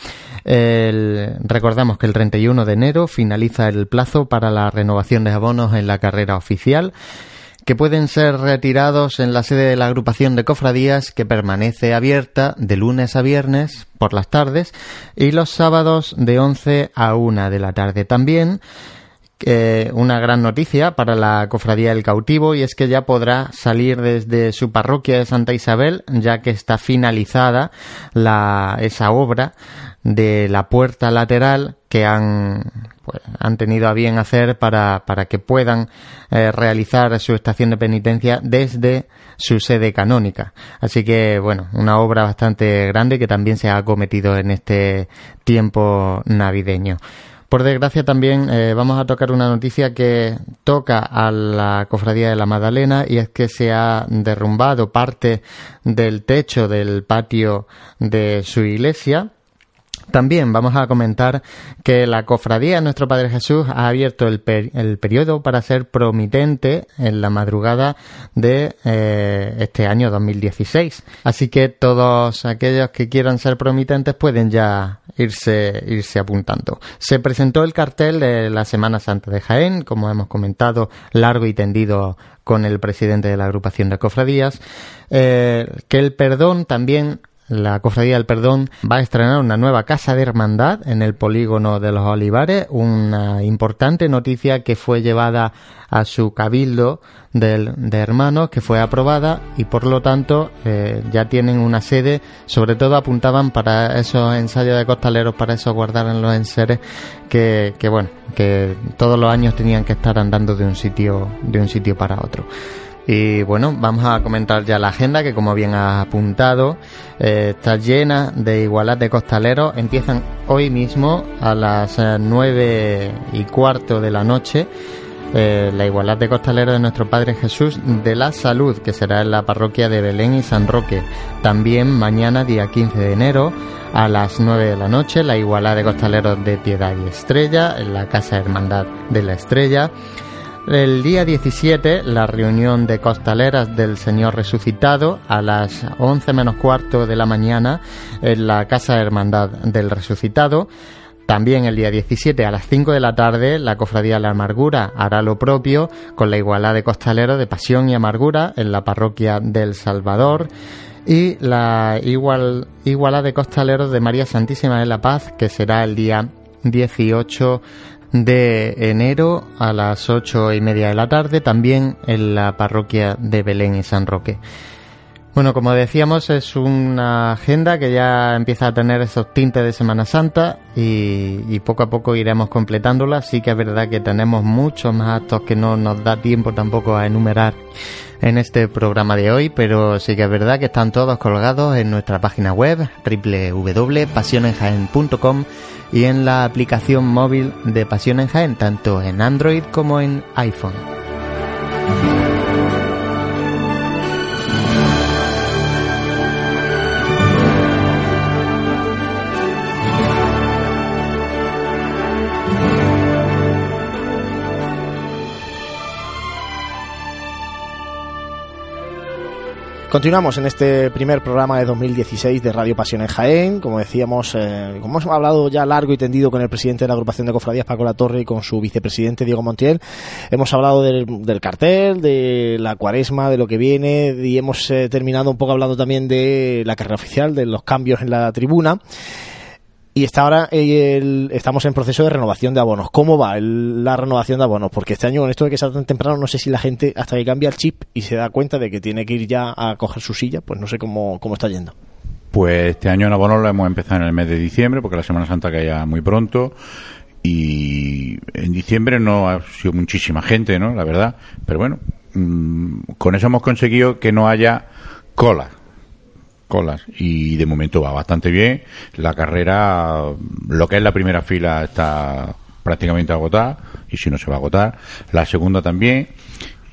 recordamos que el 31 de enero finaliza el plazo para la renovación de abonos en la carrera oficial que pueden ser retirados en la sede de la agrupación de cofradías que permanece abierta de lunes a viernes por las tardes y los sábados de 11 a 1 de la tarde. También una gran noticia para la Cofradía del Cautivo y es que ya podrá salir desde su parroquia de Santa Isabel ya que está finalizada la, esa obra de la puerta lateral que han, pues, han tenido a bien hacer para, para que puedan eh, realizar su estación de penitencia desde su sede canónica. Así que, bueno, una obra bastante grande que también se ha acometido en este tiempo navideño. Por desgracia también eh, vamos a tocar una noticia que toca a la Cofradía de la Magdalena y es que se ha derrumbado parte del techo del patio de su iglesia también vamos a comentar que la cofradía de Nuestro Padre Jesús ha abierto el, el periodo para ser promitente en la madrugada de eh, este año 2016. Así que todos aquellos que quieran ser promitentes pueden ya irse, irse apuntando. Se presentó el cartel de la Semana Santa de Jaén, como hemos comentado, largo y tendido con el presidente de la agrupación de cofradías, eh, que el perdón también la Cofradía del Perdón va a estrenar una nueva casa de hermandad en el polígono de los Olivares, una importante noticia que fue llevada a su cabildo de, hermanos, que fue aprobada y por lo tanto eh, ya tienen una sede, sobre todo apuntaban para esos ensayos de costaleros, para eso guardar en los enseres, que, que bueno, que todos los años tenían que estar andando de un sitio, de un sitio para otro. Y bueno, vamos a comentar ya la agenda que como bien ha apuntado eh, está llena de igualdad de costaleros. Empiezan hoy mismo a las eh, nueve y cuarto de la noche. Eh, la igualdad de costaleros de nuestro Padre Jesús de la Salud, que será en la parroquia de Belén y San Roque. También mañana, día 15 de enero, a las 9 de la noche, la igualdad de costaleros de Piedad y Estrella, en la Casa Hermandad de la Estrella. El día 17, la reunión de costaleras del Señor Resucitado a las 11 menos cuarto de la mañana en la Casa Hermandad del Resucitado. También el día 17 a las 5 de la tarde, la Cofradía de la Amargura hará lo propio con la igualdad de costaleros de Pasión y Amargura en la Parroquia del Salvador y la igual, igualdad de costaleros de María Santísima de la Paz, que será el día 18 de enero a las ocho y media de la tarde, también en la parroquia de Belén y San Roque. Bueno, como decíamos, es una agenda que ya empieza a tener esos tintes de Semana Santa y, poco a poco iremos completándola. Sí que es verdad que tenemos muchos más actos que no nos da tiempo tampoco a enumerar en este programa de hoy, pero sí que es verdad que están todos colgados en nuestra página web www.pasionenjaen.com y en la aplicación móvil de Pasión en Jaén, tanto en Android como en iPhone. Continuamos en este primer programa de 2016 de Radio Pasión en Jaén. Como decíamos, eh, como hemos hablado ya largo y tendido con el presidente de la agrupación de cofradías, Paco La Torre, y con su vicepresidente, Diego Montiel, hemos hablado del, cartel, de la cuaresma, de lo que viene, y hemos eh, terminado un poco hablando también de la carrera oficial, de los cambios en la tribuna. Y está ahora estamos en proceso de renovación de abonos. ¿Cómo va la renovación de abonos? Porque este año con esto de que sea tan temprano, no sé si la gente hasta que cambia el chip y se da cuenta de que tiene que ir ya a coger su silla, pues no sé cómo, cómo está yendo. Pues este año en abonos lo hemos empezado en el mes de diciembre, porque la Semana Santa caía muy pronto. Y en diciembre no ha sido muchísima gente, ¿no? La verdad. Pero bueno, mm, con eso hemos conseguido que no haya cola colas y de momento va bastante bien. La carrera, lo que es la primera fila está prácticamente agotada y si no se va a agotar. La segunda también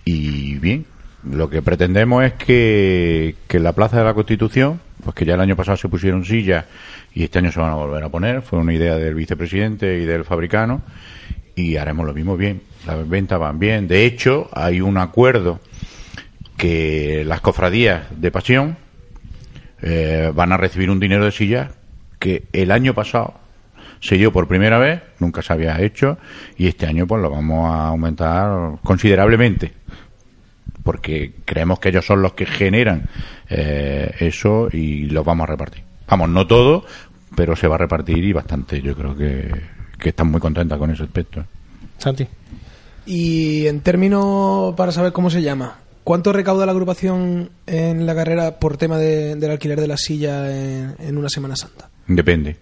y bien. Lo que pretendemos es que, que la Plaza de la Constitución, pues que ya el año pasado se pusieron sillas y este año se van a volver a poner, fue una idea del vicepresidente y del fabricano y haremos lo mismo bien. Las ventas van bien. De hecho, hay un acuerdo que las cofradías de pasión eh, van a recibir un dinero de silla que el año pasado se dio por primera vez, nunca se había hecho, y este año pues lo vamos a aumentar considerablemente, porque creemos que ellos son los que generan eh, eso y los vamos a repartir. Vamos, no todo, pero se va a repartir y bastante. Yo creo que, que están muy contentas con ese aspecto. Santi. Y en términos, para saber cómo se llama, ¿cuánto recauda la agrupación en la carrera por tema de- del alquiler de la silla en, en una Semana Santa? Depende.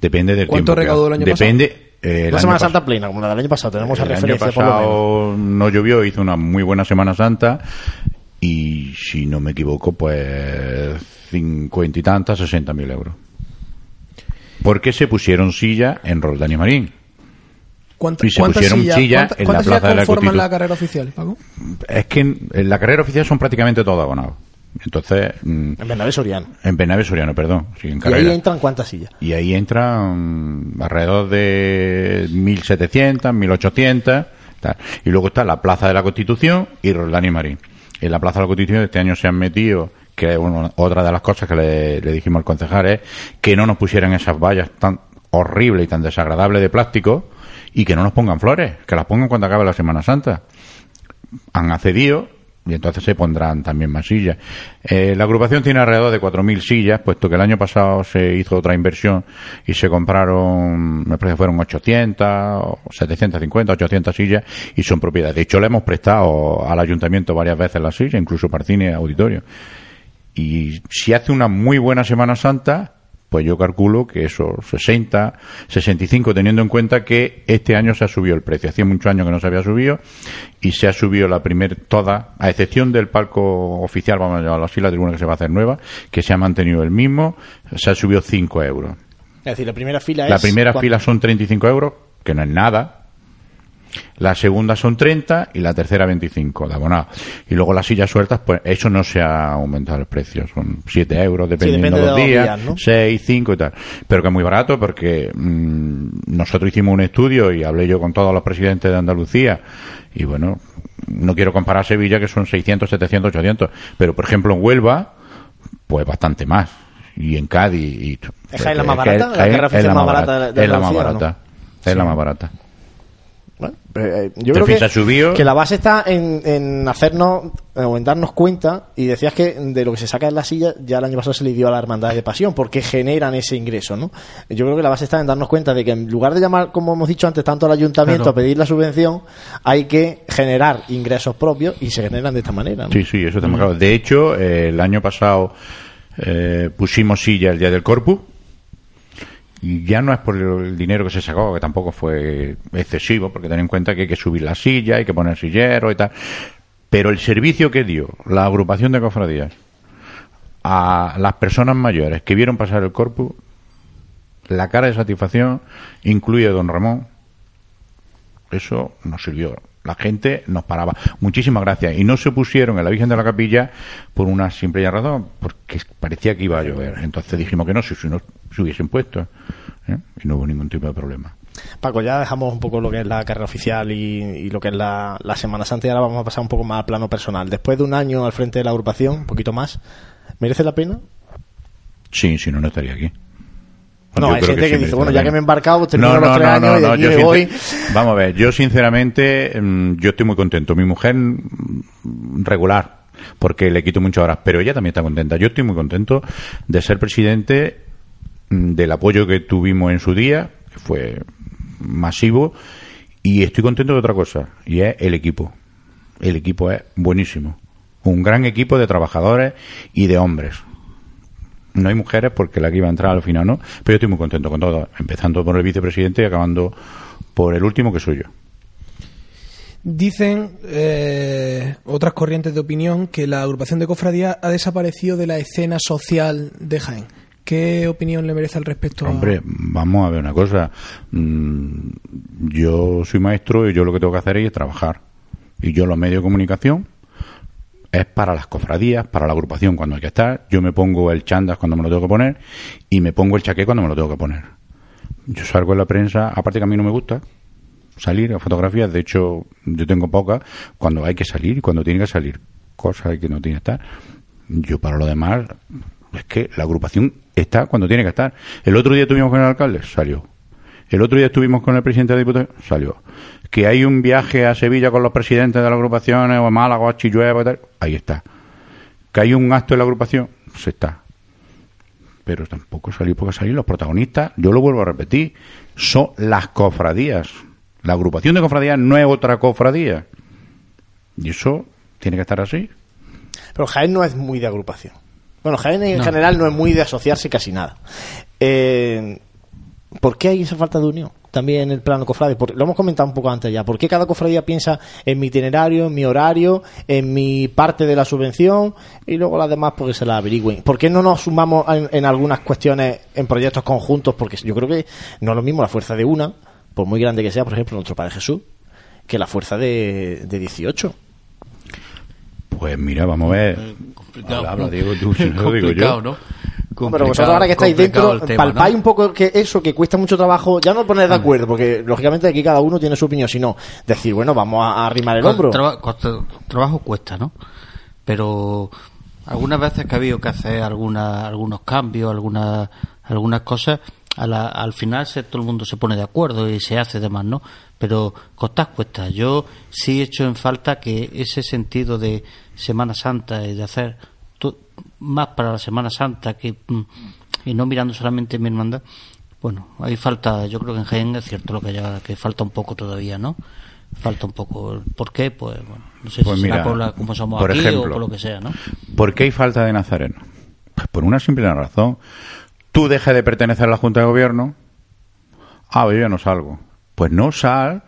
Depende del ¿Cuánto tiempo recaudó el año Depende. eh, La año Semana Santa plena, como la del año pasado, tenemos el año referencia por lo menos. pasado no llovió, hizo una muy buena Semana Santa y si no me equivoco, pues cincuenta y tantas, sesenta mil euros. Porque se pusieron silla en Roldán y Marín. ¿Cuánta- Y se ¿Cuántas pusieron sillas, en la Plaza de la Constitución. la carrera oficial, Paco? Es que en, en la carrera oficial son prácticamente todos abonados. Entonces, mm, En Bernabé Soriano. en Bernabé Soriano, perdón. sí, en Y ahí carrera. entran cuántas sillas. Y ahí entran alrededor de 1.700, 1.800. Tal. Y luego está la Plaza de la Constitución y Roldán y Marín. En la Plaza de la Constitución este año se han metido, que bueno, otra de las cosas que le, le dijimos al concejal es que no nos pusieran esas vallas tan horribles y tan desagradables de plástico y que no nos pongan flores, que las pongan cuando acabe la Semana Santa han accedido y entonces se pondrán también más sillas. Eh, la agrupación tiene alrededor de 4.000 sillas, puesto que el año pasado se hizo otra inversión y se compraron, me parece que fueron 800, o 750, 800 sillas y son propiedad. De hecho, le hemos prestado al ayuntamiento varias veces las sillas, incluso para cine auditorio. Y si hace una muy buena Semana Santa, pues yo calculo que esos 60, 65, teniendo en cuenta que este año se ha subido el precio. Hacía muchos años que no se había subido y se ha subido la primer toda, a excepción del palco oficial, vamos a llamarlo así, la tribuna que se va a hacer nueva, que se ha mantenido el mismo, se ha subido 5 euros. Es decir, la primera fila La es. primera ¿cuánto? fila son 35 euros, que no es nada. La segunda son 30 y la tercera 25 de abonado. Y luego las sillas sueltas, pues eso no se ha aumentado el precio. Son 7 euros dependiendo depende de los de los días, días, ¿no? 6, 5 y tal. Pero que es muy barato porque mm, nosotros hicimos un estudio y hablé yo con todos los presidentes de Andalucía. Y bueno, no quiero comparar Sevilla que son 600, 700, 800. Pero por ejemplo en Huelva, pues bastante más. Y en Cádiz. Y, ¿Es Jaén la más barata? ¿La Jaén carrera es la más barata Es la más barata. Es la más barata. Bueno, eh, yo creo que, la base está en, en hacernos eh, o en darnos cuenta y decías que de lo que se saca en la silla ya el año pasado se le dio a la hermandad de pasión porque generan ese ingreso ¿no? yo creo que la base está en darnos cuenta de que en lugar de llamar como hemos dicho antes tanto al ayuntamiento Claro. a pedir la subvención hay que generar ingresos propios y se generan de esta manera ¿no? Sí, sí, eso está muy claro. De hecho, eh, el año pasado eh, pusimos silla el día del Corpus y ya no es por el dinero que se sacó, que tampoco fue excesivo, porque ten en cuenta que hay que subir la silla, hay que poner sillero y tal. Pero el servicio que dio la agrupación de cofradías a las personas mayores que vieron pasar el Corpus, la cara de satisfacción incluye don Ramón, eso nos sirvió. La gente nos paraba. Muchísimas gracias. Y no se pusieron en la Virgen de la Capilla por una simple razón, porque parecía que iba a llover. Entonces dijimos que no, si, si no se hubiesen puesto. ¿eh? Y no hubo ningún tipo de problema. Paco, ya dejamos un poco lo que es la carrera oficial y, y lo que es la, la Semana Santa y ahora vamos a pasar un poco más al plano personal. Después de un año al frente de la agrupación, un poquito más, ¿merece la pena? Sí, si no, no estaría aquí. No, Yo hay gente que, sí dice, bueno, ya que me he embarcado, termino los tres años y de aquí yo me voy. Vamos a ver, yo sinceramente, mm, yo estoy muy contento. Mi mujer, mm, regular, porque le quito muchas horas, pero ella también está contenta. Yo estoy muy contento de ser presidente, mm, del apoyo que tuvimos en su día, que fue masivo, y estoy contento de otra cosa, y es el equipo. El equipo es buenísimo. Un gran equipo de trabajadores y de hombres no hay mujeres porque la que iba a entrar al final no, pero yo estoy muy contento con todo, empezando por el vicepresidente y acabando por el último que soy yo. Dicen eh, otras corrientes de opinión que la agrupación de cofradías ha desaparecido de la escena social de Jaén. ¿Qué opinión le merece al respecto? Hombre, vamos a ver una cosa. Mm, yo soy maestro y yo lo que tengo que hacer es trabajar. Y yo los medios de comunicación es para las cofradías, para la agrupación cuando hay que estar. Yo me pongo el chandas cuando me lo tengo que poner y me pongo el chaqué cuando me lo tengo que poner. Yo salgo en la prensa, aparte que a mí no me gusta, salir a fotografías. De hecho, yo tengo pocas cuando hay que salir y cuando tiene que salir. Cosas que no tiene que estar. Yo, para lo demás, es que la agrupación está cuando tiene que estar. El otro día estuvimos con el alcalde, salió. El otro día estuvimos con el presidente de diputados, salió. Que hay un viaje a Sevilla con los presidentes de las agrupaciones, o a Málaga, o a Chillueva, tal, ahí está. Que hay un acto en la agrupación, se está. Pero tampoco salió porque salir los protagonistas, yo lo vuelvo a repetir, son las cofradías. La agrupación de cofradías no es otra cofradía. Y eso tiene que estar así. Pero Jaén no es muy de agrupación. Bueno, Jaén en general no es muy de asociarse casi nada. Eh, ¿Por qué hay esa falta de unión? También en el plano cofrade. lo hemos comentado un poco antes ya. ¿Por qué cada cofradía piensa en mi itinerario, en mi horario, en mi parte de la subvención y luego las demás porque se la averigüen? ¿Por qué no nos sumamos en, algunas cuestiones en proyectos conjuntos? Porque yo creo que no es lo mismo la fuerza de una, por muy grande que sea, por ejemplo, nuestro Padre Jesús, que la fuerza de, de 18. Pues mira, vamos a ver. Complicado. Habla, Diego, tú, si no digo yo. ¿no? Pero vosotros ahora que estáis dentro, palpáis un poco que eso, que cuesta mucho trabajo, ya no poner de acuerdo, porque lógicamente aquí cada uno tiene su opinión, sino decir, bueno, vamos a, arrimar el hombro. trabajo cuesta, ¿no? Pero algunas veces que ha habido que hacer alguna, algunos cambios, algunas, algunas cosas, al final se, todo el mundo se pone de acuerdo y se hace demás, ¿no? Pero costas cuesta. Yo sí he hecho en falta que ese sentido de Semana Santa y de hacer más para la Semana Santa que mm, y no mirando solamente mi hermandad bueno hay falta yo creo que en Jaén es cierto lo que haya, que falta un poco todavía no falta un poco ¿por qué? pues bueno no sé pues si será por la, como somos aquí o por lo que sea ¿no? ¿por qué hay falta de Nazareno? pues por una simple razón tú dejas de pertenecer a la Junta de Gobierno ah yo ya no salgo pues no sal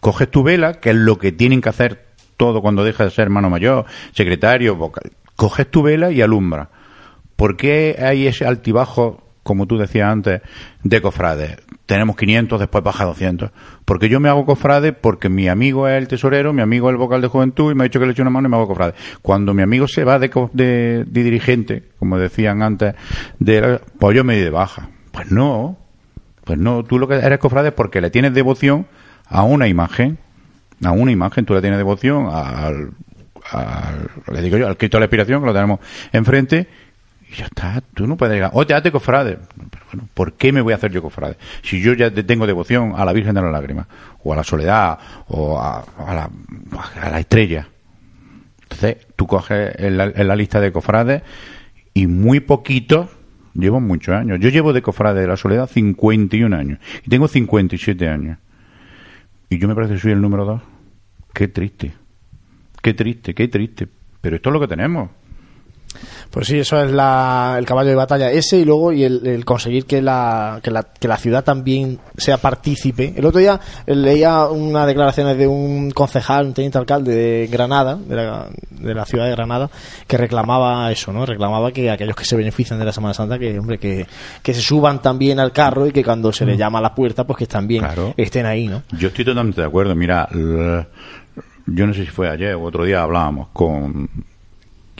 coges tu vela que es lo que tienen que hacer todo cuando deja de ser hermano mayor secretario vocal coges tu vela y alumbra. ¿Por qué hay ese altibajo, como tú decías antes, de cofrades? Tenemos 500, después baja 200. Porque yo me hago cofrade porque mi amigo es el tesorero, mi amigo es el vocal de juventud y me ha dicho que le eche una mano y me hago cofrade. Cuando mi amigo se va de, de, dirigente, como decían antes, de, pues yo me di de baja. Pues no, pues no, tú lo que eres cofrade es porque le tienes devoción a una imagen, a una imagen, tú le tienes devoción al al, le digo yo, al Cristo de la Expiración, que lo tenemos enfrente, y ya está, tú no puedes llegar, o te haces cofrade. Pero bueno, ¿por qué me voy a hacer yo cofrade? Si yo ya tengo devoción a la Virgen de las Lágrimas, o a la Soledad, o a, la, a la estrella. Entonces, tú coges en la, en la lista de cofrades y muy poquito llevo muchos años. Yo llevo de cofrade de la Soledad 51 años y tengo 57 años. Y yo me parece que soy el número dos. Qué triste. Qué triste, qué triste. Pero esto es lo que tenemos. Pues sí, eso es el caballo de batalla ese y luego y el, conseguir que la, que la, que, la, ciudad también sea partícipe. El otro día leía unas declaraciones de un concejal, un teniente alcalde de Granada, de la, de la ciudad de Granada, que reclamaba eso, ¿no? Reclamaba que aquellos que se benefician de la Semana Santa, que hombre, que, que se suban también al carro y que cuando se les mm. llama a la puerta, pues que también estén ahí, ¿no? Yo estoy totalmente de acuerdo. Mira, yo no sé si fue ayer o otro día hablábamos con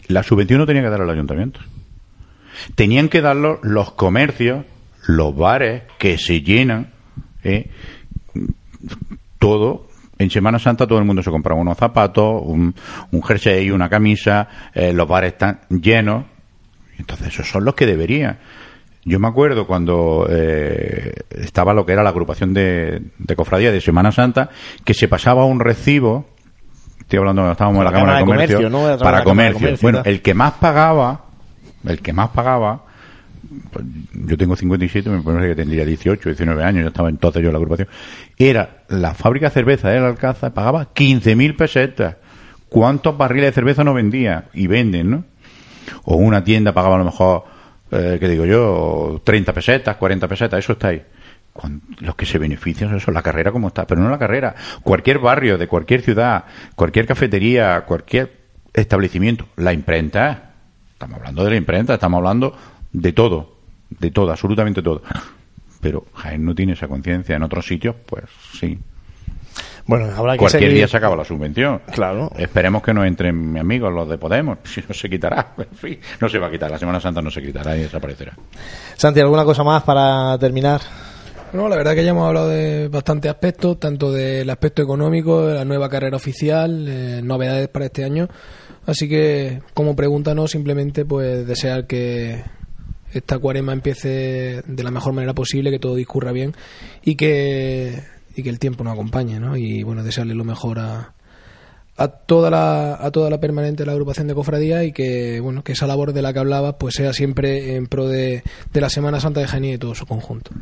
la subvención no tenía que dar al ayuntamiento. Tenían que darlo los comercios los bares que se llenan ¿eh? todo. En Semana Santa todo el mundo se compraba unos zapatos un, un jersey una camisa eh, los bares están llenos. Entonces esos son los que deberían. Yo me acuerdo cuando eh, estaba lo que era la agrupación de, de cofradía de Semana Santa, que se pasaba un recibo estoy hablando estábamos en la, Cámara, de Comercio, para comercio. bueno, el que más pagaba, el que más pagaba, pues, yo tengo 57, me parece que tendría 18, 19 años, ya estaba entonces yo en la agrupación, era la fábrica de cerveza del Alcázar, pagaba 15.000 pesetas. ¿Cuántos barriles de cerveza no vendía? Y venden, ¿no? O una tienda pagaba a lo mejor, eh, ¿qué digo yo? 30 pesetas, 40 pesetas, eso está ahí. Los que se benefician eso, la carrera como está, pero no la carrera. Cualquier barrio de cualquier ciudad, cualquier cafetería, cualquier establecimiento, la imprenta, estamos hablando de la imprenta, estamos hablando de todo, de todo, absolutamente todo. Pero Jaén no tiene esa conciencia. En otros sitios, pues sí, bueno, habrá que Cualquier día se acaba la subvención. Claro. Esperemos que no entren mis amigos, los de Podemos. <laughs> Si no se quitará, en fin, no se va a quitar. La Semana Santa no se quitará y desaparecerá. Santi, ¿alguna cosa más para terminar? Bueno, la verdad que ya hemos hablado de bastantes aspectos, tanto del aspecto económico, de la nueva carrera oficial, eh, novedades para este año. Así que, como pregunta, no simplemente pues desear que esta cuarema empiece de la mejor manera posible, que todo discurra bien y que y que el tiempo nos acompañe, ¿no? Y bueno, desearle lo mejor a, a toda la a toda la permanente de la agrupación de cofradía y que bueno que esa labor de la que hablaba pues sea siempre en pro de, de la Semana Santa de Jaén y de todo su conjunto.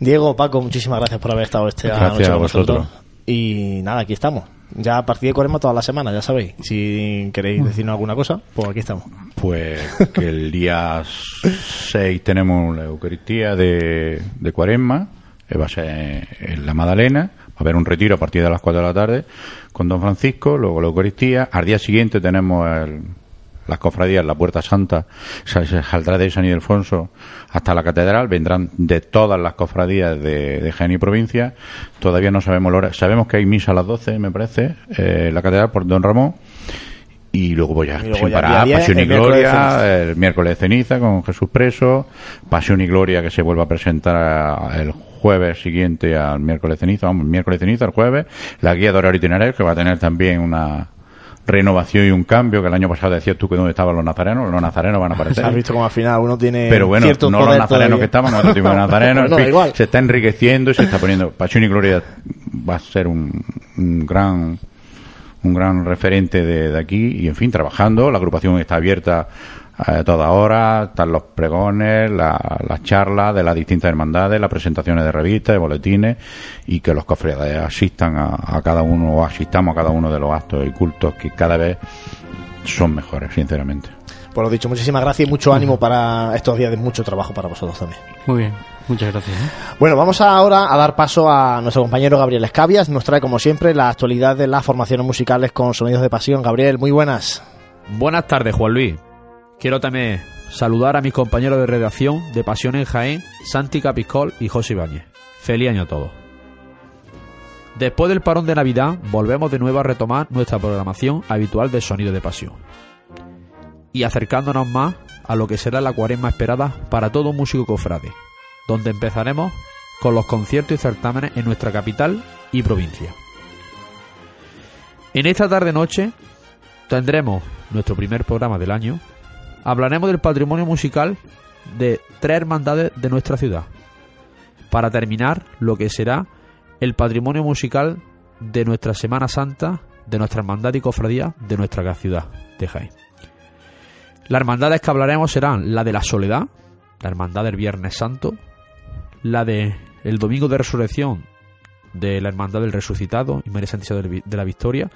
Diego, Paco, muchísimas gracias por haber estado este noche con nosotros. Y nada, aquí estamos. Ya a partir de Cuaresma toda la semana, ya sabéis. Si queréis decirnos alguna cosa, pues aquí estamos. Pues que el día 6 tenemos la Eucaristía de, de Cuaresma va a ser en la Madalena, va a haber un retiro a partir de las 4 de la tarde con Don Francisco, luego la Eucaristía, al día siguiente tenemos las cofradías, la Puerta Santa, saldrá de San Ildefonso hasta la Catedral, vendrán de todas las cofradías de, de Jaén y provincia, todavía no sabemos la hora, sabemos que hay misa a las 12, me parece, eh, la Catedral por Don Ramón, y luego voy a sin parar, Pasión y Gloria, el miércoles de ceniza con Jesús preso, Pasión y Gloria que se vuelva a presentar el jueves siguiente al miércoles ceniza, vamos, miércoles ceniza, el jueves, la guía de horario itinerario que va a tener también una renovación y un cambio, que el año pasado decías tú que dónde estaban los nazarenos, los nazarenos van a aparecer. Has visto como al final uno tiene Pero bueno, no los nazarenos que estaban, otro tipo de nazarenos, se está enriqueciendo y se está poniendo, Pasión y Gloria va a ser un, un gran un gran referente de, aquí y en fin trabajando la agrupación está abierta a toda hora, están los pregones, las charlas de las distintas hermandades, las presentaciones de revistas, de boletines y que los cofrades asistan a, cada uno o asistamos a cada uno de los actos y cultos que cada vez son mejores, sinceramente. Por lo dicho, muchísimas gracias y mucho ánimo para estos días de mucho trabajo para vosotros también. Muy bien, muchas gracias. ¿eh? Bueno, vamos ahora a dar paso a nuestro compañero Gabriel Escabias. Nos trae, como siempre, la actualidad de las formaciones musicales con sonidos de pasión. Gabriel, muy buenas. Buenas tardes, Juan Luis. Quiero también saludar a mis compañeros de redacción de Pasión en Jaén, Santi Capiscol y José Ibáñez. Feliz año a todos. Después del parón de Navidad, volvemos de nuevo a retomar nuestra programación habitual de Sonido de Pasión. Y acercándonos más a lo que será la cuaresma esperada para todo músico cofrade, donde empezaremos con los conciertos y certámenes en nuestra capital y provincia. En esta tarde-noche tendremos nuestro primer programa del año hablaremos del patrimonio musical de tres hermandades de nuestra ciudad. Para terminar, lo que será el patrimonio musical de nuestra Semana Santa, de nuestra hermandad y cofradía de nuestra ciudad de Jaén. Las hermandades que hablaremos serán la de la Soledad, la hermandad del Viernes Santo, la de el Domingo de Resurrección de la Hermandad del Resucitado y María Santísima de la Victoria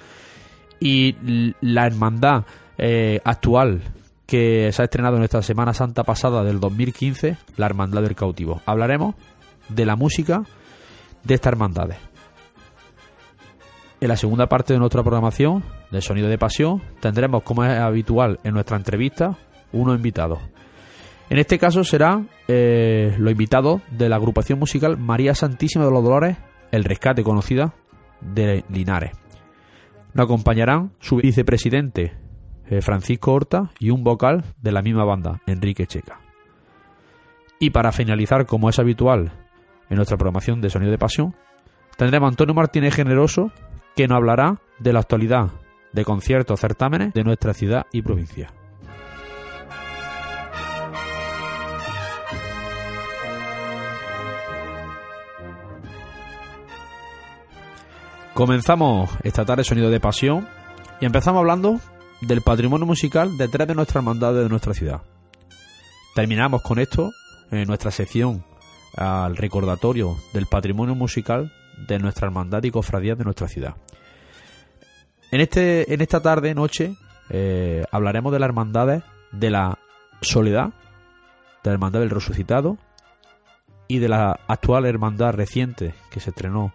y la hermandad eh, actual que se ha estrenado en esta Semana Santa pasada del 2015, La Hermandad del Cautivo. Hablaremos de la música de estas hermandades. En la segunda parte de nuestra programación, de Sonido de Pasión, tendremos, como es habitual en nuestra entrevista, unos invitados. En este caso será eh, los invitados de la agrupación musical María Santísima de los Dolores, El Rescate, conocida de Linares. Nos acompañarán su vicepresidente Francisco Horta y un vocal de la misma banda, Enrique Checa. Y para finalizar, como es habitual en nuestra programación de Sonido de Pasión, tendremos a Antonio Martínez Generoso que nos hablará de la actualidad de conciertos, certámenes de nuestra ciudad y provincia. Comenzamos esta tarde Sonido de Pasión y empezamos hablando del patrimonio musical detrás de nuestra hermandad de nuestra ciudad. Terminamos con esto en nuestra sección al recordatorio del patrimonio musical de nuestra hermandad y cofradía de nuestra ciudad. En, este, en esta tarde, noche, eh, hablaremos de las hermandades de la Soledad, de la Hermandad del Resucitado y de la actual hermandad reciente que se estrenó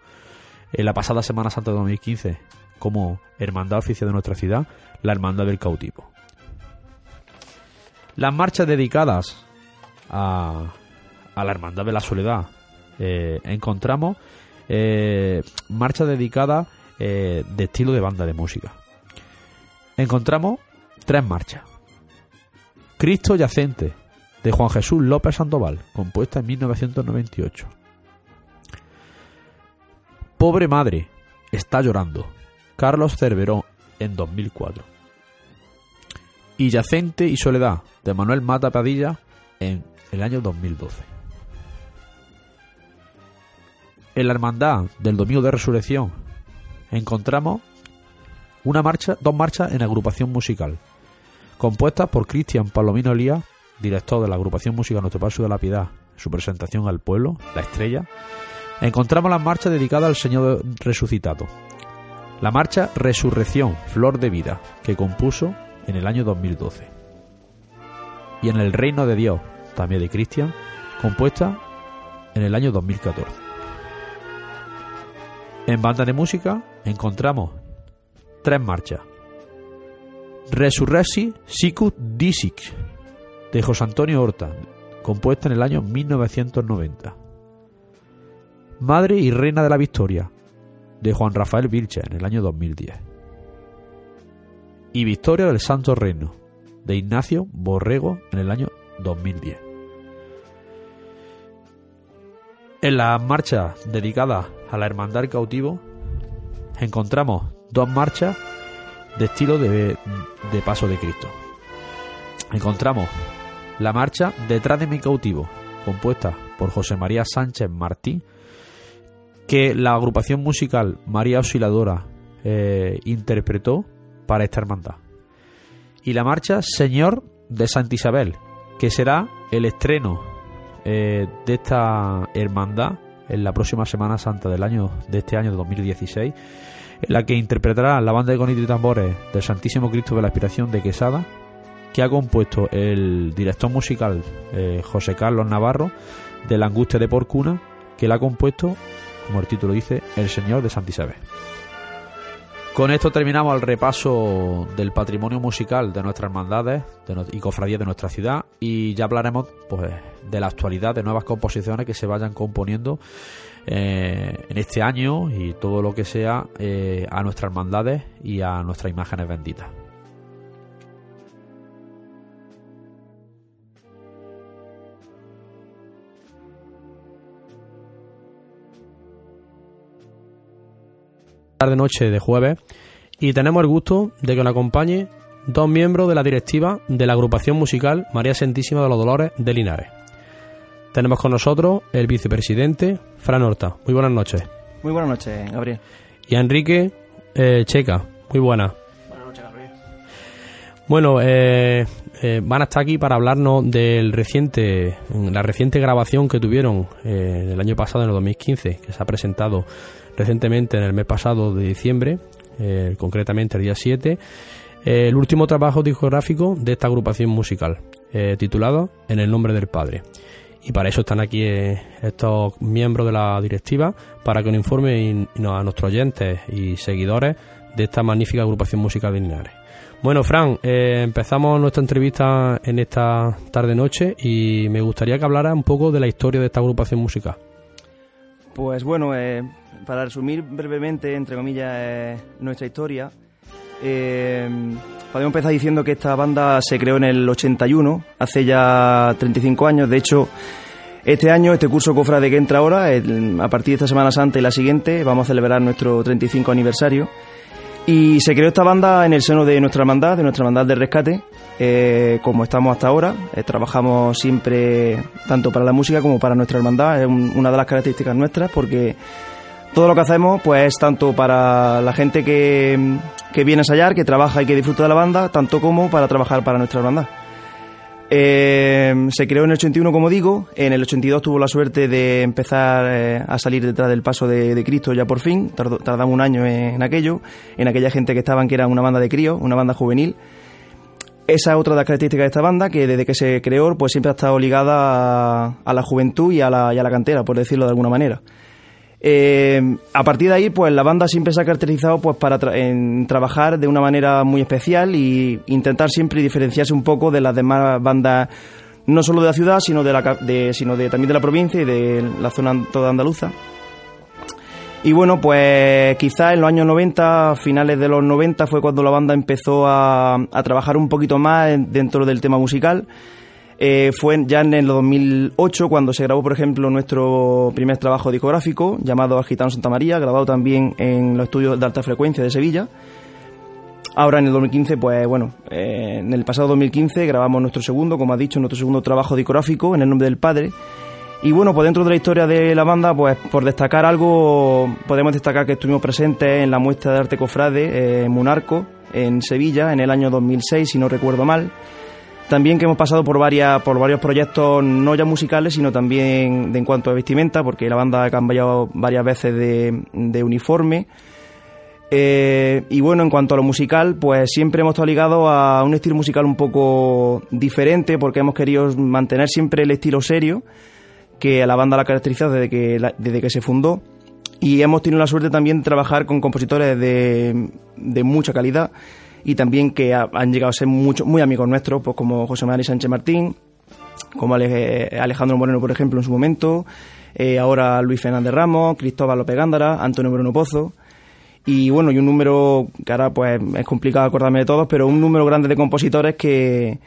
en la pasada Semana Santa de 2015 como hermandad oficial de nuestra ciudad, la Hermandad del Cautivo. Las marchas dedicadas a, a la Hermandad de la Soledad eh, encontramos eh, marchas dedicadas eh, de estilo de banda de música. Encontramos tres marchas. Cristo Yacente, de Juan Jesús López Sandoval, compuesta en 1998. Pobre Madre, está llorando, Carlos Cerveró, en 2004. Y Yacente y Soledad, de Manuel Mata Padilla, en el año 2012. En la Hermandad del Domingo de Resurrección encontramos una marcha, dos marchas en agrupación musical, compuestas por Cristian Palomino Elías, director de la agrupación musical Nuestro Paso de la Piedad, su presentación al pueblo, La Estrella, encontramos la marcha dedicada al Señor resucitado. La marcha Resurrección, Flor de Vida, que compuso en el año 2012. Y en El Reino de Dios, también de Cristian, compuesta en el año 2014. En banda de música encontramos tres marchas. Resurrexi Sicut Disic de José Antonio Horta, compuesta en el año 1990. Madre y Reina de la Victoria, de Juan Rafael Vilche, en el año 2010. Y Victoria del Santo Reino, de Ignacio Borrego, en el año 2010. En la marcha dedicada a la Hermandad Cautivo, encontramos dos marchas de estilo de, de Paso de Cristo. Encontramos la marcha Detrás de mi cautivo, compuesta por José María Sánchez Martí, que la agrupación musical María Osciladora eh, interpretó para esta hermandad. Y la marcha Señor de Santa Isabel, que será el estreno eh, de esta hermandad en la próxima Semana Santa del año de este año de 2016, en la que interpretará la banda de conitos y tambores del Santísimo Cristo de la Aspiración de Quesada, que ha compuesto el director musical eh, José Carlos Navarro de La Angustia de Porcuna, que la ha compuesto, como el título dice, El Señor de Santa Isabel. Con esto terminamos el repaso del patrimonio musical de nuestras hermandades y cofradías de nuestra ciudad y ya hablaremos pues, de la actualidad, de nuevas composiciones que se vayan componiendo eh, en este año y todo lo que sea eh, a nuestras hermandades y a nuestras imágenes benditas. Tarde noche de jueves y tenemos el gusto de que nos acompañe dos miembros de la directiva de la agrupación musical María Santísima de los Dolores de Linares. Tenemos con nosotros el vicepresidente Fran Horta. Muy buenas noches. Muy buenas noches, Gabriel. Y a Enrique eh, Checa. Muy buenas. Buenas noches, Gabriel. Bueno, eh, eh, van a estar aquí para hablarnos del reciente, la reciente grabación que tuvieron eh, el año pasado, en el 2015, que se ha presentado recientemente en el mes pasado de diciembre, eh, concretamente el día 7, eh, el último trabajo discográfico de esta agrupación musical, eh, titulado En el nombre del Padre. Y para eso están aquí eh, estos miembros de la directiva, para que nos informen a nuestros oyentes y seguidores de esta magnífica agrupación musical de Linares. Bueno, Fran, empezamos nuestra entrevista en esta tarde-noche y me gustaría que hablara un poco de la historia de esta agrupación musical. Pues bueno, eh, para resumir brevemente, entre comillas, eh, nuestra historia, eh, podemos empezar diciendo que esta banda se creó en el 81, hace ya 35 años. De hecho, este año, este curso cofrade que entra ahora, a partir de esta Semana Santa y la siguiente, vamos a celebrar nuestro 35 aniversario. Y se creó esta banda en el seno de nuestra hermandad, de nuestra hermandad de rescate, eh, como estamos hasta ahora. Eh, trabajamos siempre tanto para la música como para nuestra hermandad. Es un- una de las características nuestras porque todo lo que hacemos pues es tanto para la gente que, que viene a ensayar, que trabaja y que disfruta de la banda, tanto como para trabajar para nuestra hermandad. Eh, se creó en el 81, como digo. En el 82 tuvo la suerte de empezar a salir detrás del paso de, Cristo ya por fin. Tardó- tardamos un año en, aquello, en aquella gente que estaban que era una banda de críos, una banda juvenil. Esa es otra de las características de esta banda, que desde que se creó, pues siempre ha estado ligada a, la juventud y a la, y a la cantera, por decirlo de alguna manera. Eh, a partir de ahí, pues la banda siempre se ha caracterizado pues para en trabajar de una manera muy especial y intentar siempre diferenciarse un poco de las demás bandas, no solo de la ciudad, sino de, la, de, sino de también de la provincia y de la zona toda andaluza. Y bueno, pues quizás en los años 90, finales de los 90, fue cuando la banda empezó a, a trabajar un poquito más dentro del tema musical eh, fue ya en el 2008 cuando se grabó, por ejemplo, nuestro primer trabajo discográfico llamado Agitano Santa María, grabado también en los estudios de alta frecuencia de Sevilla. Ahora en el 2015, pues bueno, eh, en el pasado 2015 grabamos nuestro segundo, como ha dicho, nuestro segundo trabajo discográfico en el nombre del Padre. Y bueno, pues dentro de la historia de la banda, pues por destacar algo, podemos destacar que estuvimos presentes en la muestra de arte cofrade eh, Munarco, en Sevilla, en el año 2006, si no recuerdo mal. También que hemos pasado por varias por varios proyectos no ya musicales, sino también de en cuanto a vestimenta, porque la banda ha cambiado varias veces de, uniforme. Eh, y bueno, en cuanto a lo musical, pues siempre hemos estado ligados a un estilo musical un poco diferente, porque hemos querido mantener siempre el estilo serio que a la banda la caracteriza desde que, desde que se fundó. Y hemos tenido la suerte también de trabajar con compositores de, de mucha calidad y también que han llegado a ser mucho, muy amigos nuestros, pues como José María Sánchez Martín, como Alejandro Moreno, por ejemplo, en su momento, eh, ahora Luis Fernández Ramos, Cristóbal López Gándara, Antonio Bruno Pozo. Y bueno, y un número, que ahora pues es complicado acordarme de todos, pero un número grande de compositores que,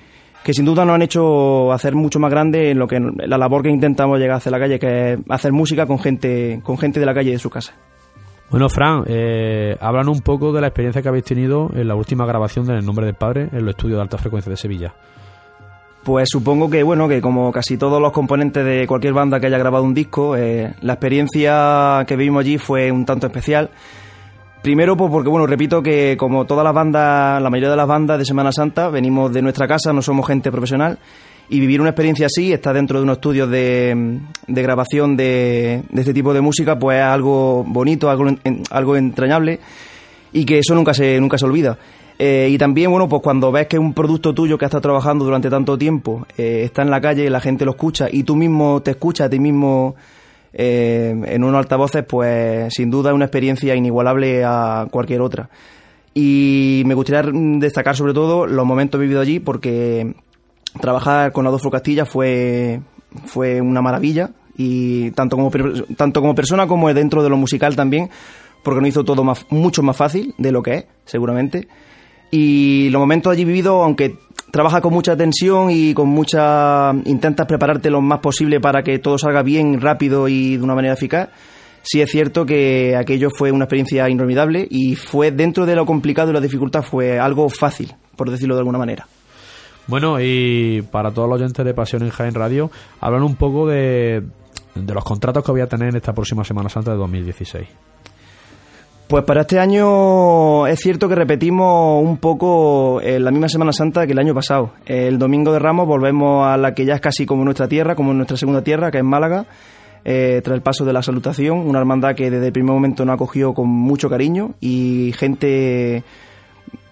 que sin duda nos han hecho hacer mucho más grande en lo que la labor que intentamos llegar a hacer la calle, que es hacer música con gente, con gente de la calle de su casa. Bueno, Fran, eh, hablan un poco de la experiencia que habéis tenido en la última grabación de El Nombre del Padre en los estudios de alta frecuencia de Sevilla. Pues supongo que, bueno, que como casi todos los componentes de cualquier banda que haya grabado un disco, eh, la experiencia que vivimos allí fue un tanto especial. Primero, pues porque, bueno, repito que como todas las bandas, la mayoría de las bandas de Semana Santa, venimos de nuestra casa, no somos gente profesional y vivir una experiencia así, estar dentro de unos estudios de, de grabación de, de, este tipo de música, pues es algo bonito, algo, algo entrañable y que eso nunca se, nunca se olvida. Eh, y también, bueno, pues cuando ves que un producto tuyo que has estado trabajando durante tanto tiempo eh, está en la calle, la gente lo escucha y tú mismo te escuchas a ti mismo eh, en unos altavoces, pues sin duda es una experiencia inigualable a cualquier otra. Y me gustaría destacar sobre todo los momentos vividos allí porque trabajar con Adolfo Castilla fue, fue una maravilla y tanto como, tanto como persona como dentro de lo musical también, porque nos hizo todo más, mucho más fácil de lo que es, seguramente. Y los momentos allí vividos, aunque trabaja con mucha tensión y con mucha... intentas prepararte lo más posible para que todo salga bien, rápido y de una manera eficaz, sí es cierto que aquello fue una experiencia inolvidable y fue dentro de lo complicado y la dificultad fue algo fácil, por decirlo de alguna manera. Bueno, y para todos los oyentes de Pasión en Jaén Radio, hablan un poco de, de los contratos que voy a tener en esta próxima Semana Santa de 2016. Pues para este año es cierto que repetimos un poco eh, la misma Semana Santa que el año pasado. El domingo de Ramos volvemos a la que ya es casi como nuestra tierra, como nuestra segunda tierra, que es Málaga, eh, tras el paso de la salutación, una hermandad que desde el primer momento nos ha acogido con mucho cariño y gente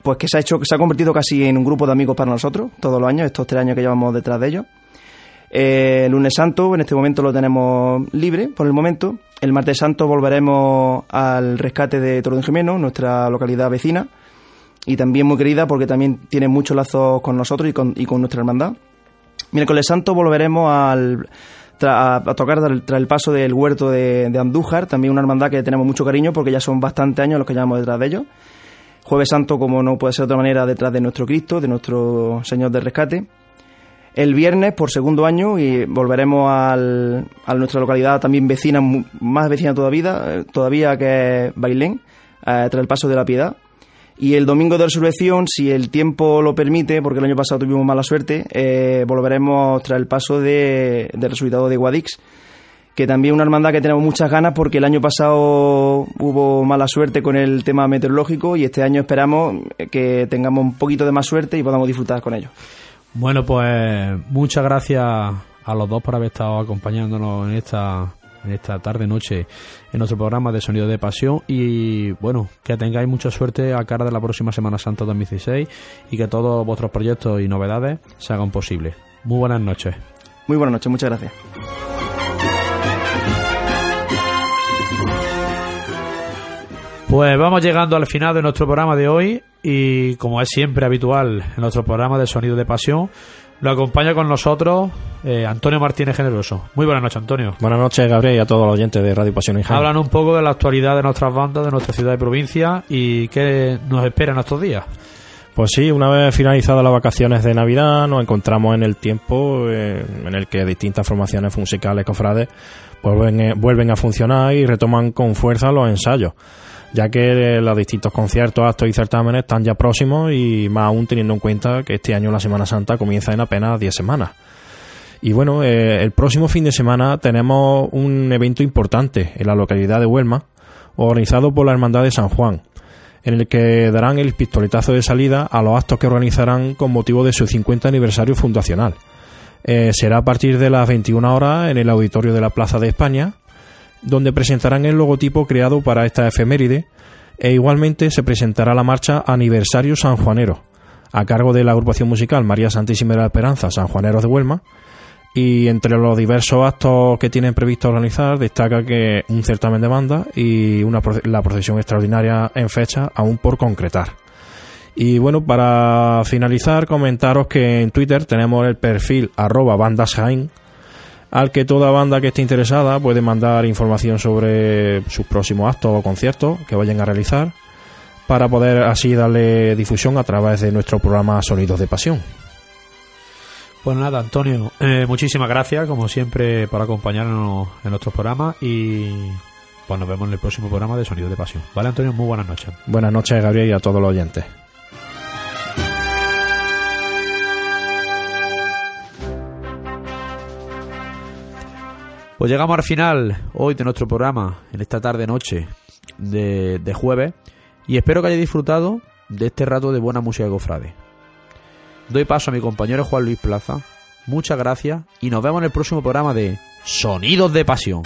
pues que se ha hecho, se ha convertido casi en un grupo de amigos para nosotros todos los años, estos tres años que llevamos detrás de ellos. Eh, el lunes santo, en este momento lo tenemos libre por el momento. El martes santo volveremos al rescate de Toro de Jimeno, nuestra localidad vecina, y también muy querida porque también tiene muchos lazos con nosotros y con, nuestra hermandad. Miércoles santo volveremos al, a, tocar tras el paso del huerto de, de Andújar, también una hermandad que tenemos mucho cariño porque ya son bastantes años los que llevamos detrás de ellos. Jueves Santo, como no puede ser de otra manera, detrás de nuestro Cristo, de nuestro Señor del Rescate. El viernes, por segundo año, y volveremos al, a nuestra localidad también vecina, más vecina todavía, eh, todavía que es Bailén, eh, tras el paso de la Piedad. Y el domingo de resurrección, si el tiempo lo permite, porque el año pasado tuvimos mala suerte, eh, volveremos tras el paso de, del resucitado de Guadix que también una hermandad que tenemos muchas ganas porque el año pasado hubo mala suerte con el tema meteorológico y este año esperamos que tengamos un poquito de más suerte y podamos disfrutar con ello. Bueno, pues muchas gracias a los dos por haber estado acompañándonos en esta en esta tarde-noche en nuestro programa de Sonido de Pasión y bueno, que tengáis mucha suerte a cara de la próxima Semana Santa 2016 y que todos vuestros proyectos y novedades se hagan posibles. Muy buenas noches. Muy buenas noches, muchas gracias. Pues vamos llegando al final de nuestro programa de hoy y como es siempre habitual en nuestro programa de Sonido de Pasión, lo acompaña con nosotros eh, Antonio Martínez Generoso. Muy buenas noches, Antonio. Buenas noches, Gabriel, y a todos los oyentes de Radio Pasión y. Hablan un poco de la actualidad de nuestras bandas, de nuestra ciudad y provincia y qué nos espera en estos días. Pues sí, una vez finalizadas las vacaciones de Navidad, nos encontramos en el tiempo eh, en el que distintas formaciones musicales cofrades pues vuelven, eh, vuelven a funcionar y retoman con fuerza los ensayos ya que los distintos conciertos, actos y certámenes están ya próximos y más aún teniendo en cuenta que este año la Semana Santa comienza en apenas 10 semanas. Y bueno, eh, el próximo fin de semana tenemos un evento importante en la localidad de Huelma, organizado por la Hermandad de San Juan, en el que darán el pistoletazo de salida a los actos que organizarán con motivo de su 50 aniversario fundacional. Eh, será a partir de las 21 horas en el auditorio de la Plaza de España donde presentarán el logotipo creado para esta efeméride e igualmente se presentará la marcha Aniversario San Juanero, a cargo de la agrupación musical María Santísima de la Esperanza San Juaneros de Huelma, y entre los diversos actos que tienen previsto organizar destaca que un certamen de banda y una, la procesión extraordinaria en fecha aún por concretar. Y bueno, para finalizar, comentaros que en Twitter tenemos el perfil arroba bandasjain, al que toda banda que esté interesada puede mandar información sobre sus próximos actos o conciertos que vayan a realizar para poder así darle difusión a través de nuestro programa Sonidos de Pasión. Pues nada, Antonio, eh, muchísimas gracias como siempre por acompañarnos en nuestros programas y pues nos vemos en el próximo programa de Sonidos de Pasión. Vale, Antonio, muy buenas noches. Buenas noches, Gabriel, y a todos los oyentes. Pues llegamos al final hoy de nuestro programa, en esta tarde-noche de, jueves, y espero que hayáis disfrutado de este rato de buena música de Cofrade. Doy paso a mi compañero Juan Luis Plaza, muchas gracias y nos vemos en el próximo programa de Sonidos de Pasión.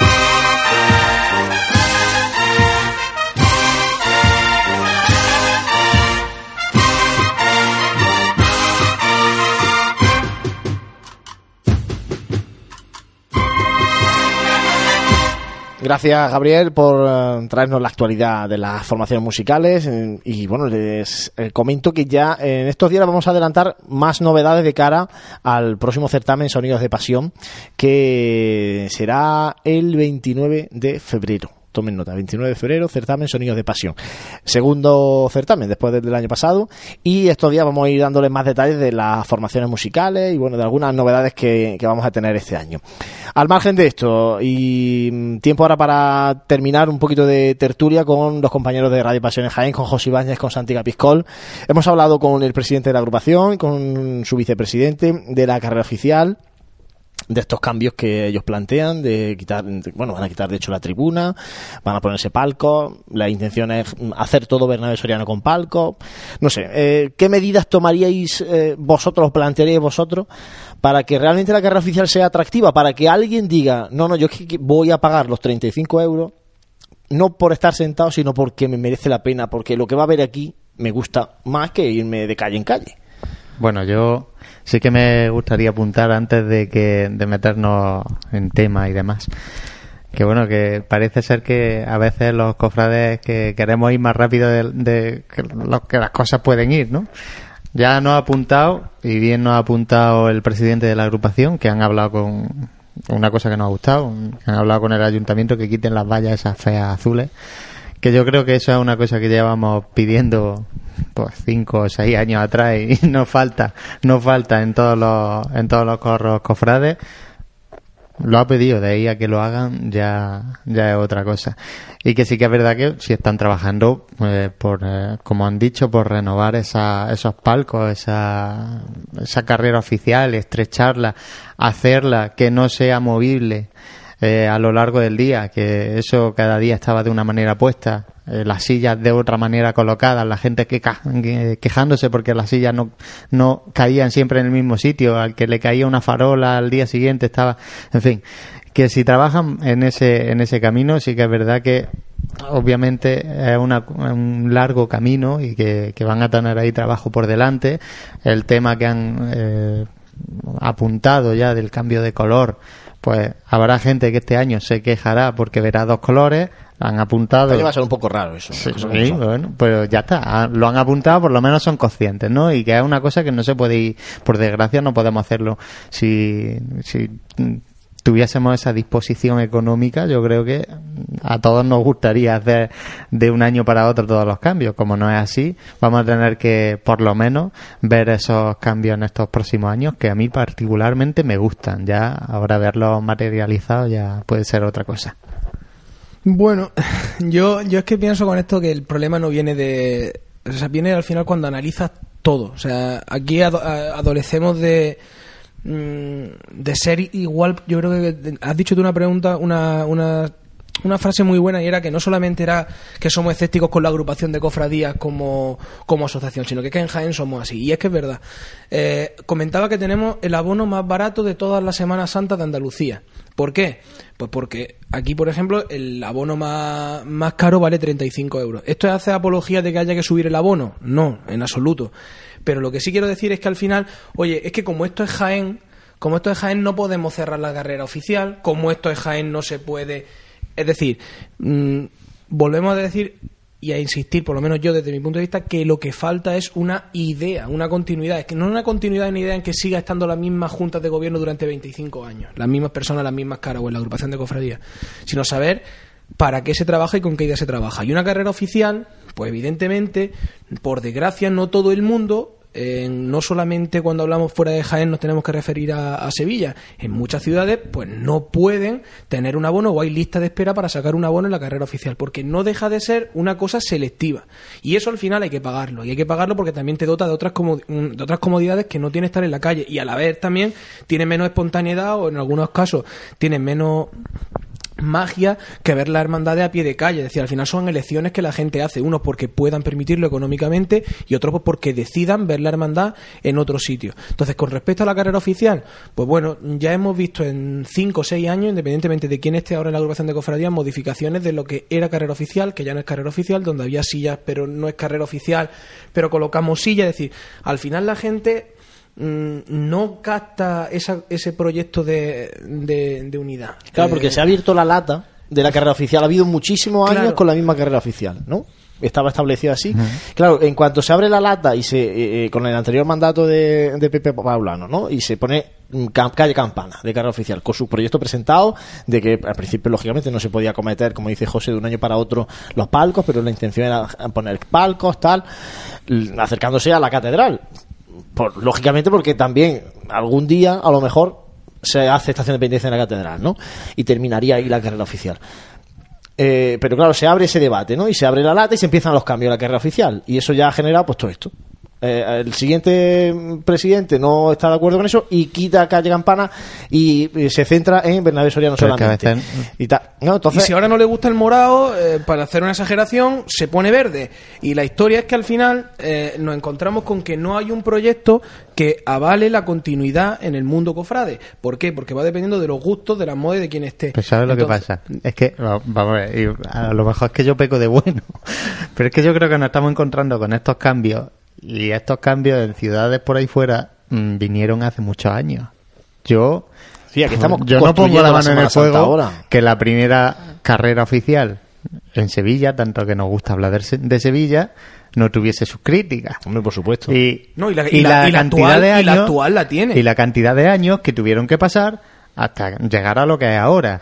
Gracias, Gabriel, por uh, traernos la actualidad de las formaciones musicales. Eh, y bueno, les eh, comento que ya en estos días vamos a adelantar más novedades de cara al próximo certamen Sonidos de Pasión, que será el 29 de febrero tomen nota, 29 de febrero, certamen Sonidos de Pasión. Segundo certamen después del año pasado y estos días vamos a ir dándoles más detalles de las formaciones musicales y bueno, de algunas novedades que, vamos a tener este año. Al margen de esto y mm, tiempo ahora para terminar un poquito de tertulia con los compañeros de Radio Pasión en Jaén, con José Ibáñez, con Santi Piscol. Hemos hablado con el presidente de la agrupación, con su vicepresidente de la carrera oficial, de estos cambios que ellos plantean, de quitar, bueno, van a quitar de hecho la tribuna, van a ponerse palcos, la intención es hacer todo Bernabé Soriano con palcos, no sé, eh, ¿qué medidas tomaríais eh, vosotros, plantearíais vosotros para que realmente la carrera oficial sea atractiva, para que alguien diga, no, no, yo voy a pagar los 35 euros, no por estar sentado, sino porque me merece la pena, porque lo que va a haber aquí me gusta más que irme de calle en calle. Bueno, yo sí que me gustaría apuntar antes de que de meternos en tema y demás. Que bueno, que parece ser que a veces los cofrades que queremos ir más rápido de, que, lo que las cosas pueden ir, ¿no? Ya nos ha apuntado, y bien nos ha apuntado el presidente de la agrupación, que han hablado con una cosa que nos ha gustado, han hablado con el ayuntamiento que quiten las vallas esas feas azules que yo creo que eso es una cosa que llevamos pidiendo pues cinco o seis años atrás y <laughs> no falta, no falta en todos los, en todos los corros cofrades. Lo ha pedido, de ahí a que lo hagan ya, ya es otra cosa. Y que sí que es verdad que si están trabajando, eh, por, eh, como han dicho, por renovar esa, esos palcos, esa, esa carrera oficial, estrecharla, hacerla, que no sea movible, eh, a lo largo del día, que eso cada día estaba de una manera puesta, eh, las sillas de otra manera colocadas, la gente que, quejándose porque las sillas no, no caían siempre en el mismo sitio, al que le caía una farola al día siguiente estaba, en fin, que si trabajan en ese, en ese camino, sí que es verdad que obviamente es un largo camino y que, van a tener ahí trabajo por delante. El tema que han eh, apuntado ya del cambio de color, pues habrá gente que este año se quejará porque verá dos colores. Han apuntado. va a ser un poco raro eso. Sí, bueno, pero ya está. Ah, lo han apuntado, por lo menos son conscientes, ¿no? Y que es una cosa que no se puede ir, por desgracia, no podemos hacerlo. Si, si tuviésemos esa disposición económica, yo creo que a todos nos gustaría hacer de un año para otro todos los cambios. Como no es así, vamos a tener que, por lo menos, ver esos cambios en estos próximos años que a mí particularmente me gustan. Ya ahora verlos materializados ya puede ser otra cosa. Bueno, yo, yo es que pienso con esto que el problema no viene de... O sea, viene al final cuando analizas todo. O sea, aquí adolecemos de de ser igual, yo creo que has dicho tú una pregunta, una, una, una frase muy buena y era que no solamente era que somos escépticos con la agrupación de cofradías como, como asociación, sino que, que en Jaén somos así. Y es que es verdad. Eh, comentaba que tenemos el abono más barato de todas las Semanas Santas de Andalucía. ¿Por qué? Pues porque aquí, por ejemplo, el abono más, más caro vale 35 euros. ¿Esto hace apología de que haya que subir el abono? No, en absoluto. Pero lo que sí quiero decir es que al final, oye, es que como esto es Jaén, como esto es Jaén no podemos cerrar la carrera oficial, como esto es Jaén no se puede... Es decir, mm, volvemos a decir y a insistir, por lo menos yo desde mi punto de vista, que lo que falta es una idea, una continuidad. Es que no una continuidad una idea en que siga estando las mismas juntas de gobierno durante 25 años, las mismas personas, las mismas caras o en la agrupación de cofradías, sino saber para qué se trabaja y con qué idea se trabaja. Y una carrera oficial, pues evidentemente, por desgracia, no todo el mundo no solamente cuando hablamos fuera de Jaén nos tenemos que referir a, Sevilla, en muchas ciudades pues no pueden tener un abono o hay lista de espera para sacar un abono en la carrera oficial, porque no deja de ser una cosa selectiva. Y eso al final hay que pagarlo, y hay que pagarlo porque también te dota de otras, de otras comodidades que no tiene estar en la calle, y a la vez también tiene menos espontaneidad o en algunos casos tiene menos magia que ver la hermandad a pie de calle. Es decir, al final son elecciones que la gente hace, unos porque puedan permitirlo económicamente y otros pues porque decidan ver la hermandad en otro sitio. Entonces, con respecto a la carrera oficial, pues bueno, ya hemos visto en 5 o 6 años, independientemente de quién esté ahora en la agrupación de cofradías, modificaciones de lo que era carrera oficial, que ya no es carrera oficial, donde había sillas, pero no es carrera oficial, pero colocamos sillas. Es decir, al final la gente no capta ese proyecto de, de, unidad. Claro, porque se ha abierto la lata de la carrera oficial. Ha habido muchísimos años con la misma carrera oficial, ¿no? Estaba establecido así. Claro, en cuanto se abre la lata y se eh, eh, con el anterior mandato de, de, Pepe Paulano, ¿no? Y se pone calle Campana de carrera oficial con su proyecto presentado de que al principio lógicamente no se podía cometer, como dice José, de un año para otro los palcos, pero la intención era poner palcos, tal, acercándose a la catedral por, lógicamente porque también algún día a lo mejor se hace estación de penitencia en la catedral, ¿no? Y terminaría ahí la carrera oficial. Eh, pero claro, se abre ese debate, ¿no? Y se abre la lata y se empiezan los cambios la carrera oficial. Y eso ya ha generado pues todo esto. Eh, el siguiente presidente no está de acuerdo con eso y quita calle Campana y, se centra en Bernabé Soriano solamente. Y, si ahora no le gusta el morado, eh, para hacer una exageración, se pone verde. Y la historia es que al final eh, nos encontramos con que no hay un proyecto que avale la continuidad en el mundo cofrade. ¿Por qué? Porque va dependiendo de los gustos, de las modas de quien esté. Pues ¿sabes lo que pasa? Es que, vamos a ver, a lo mejor es que yo peco de bueno, <laughs> pero es que yo creo que nos estamos encontrando con estos cambios y estos cambios en ciudades por ahí fuera mm, vinieron hace muchos años. Yo, estamos yo no pongo la mano en el fuego que la primera carrera oficial en Sevilla, tanto que nos gusta hablar de, Sevilla, no tuviese sus críticas. Hombre, por supuesto. Y, la, cantidad de años, actual la tiene. Y la cantidad de años que tuvieron que pasar hasta llegar a lo que es ahora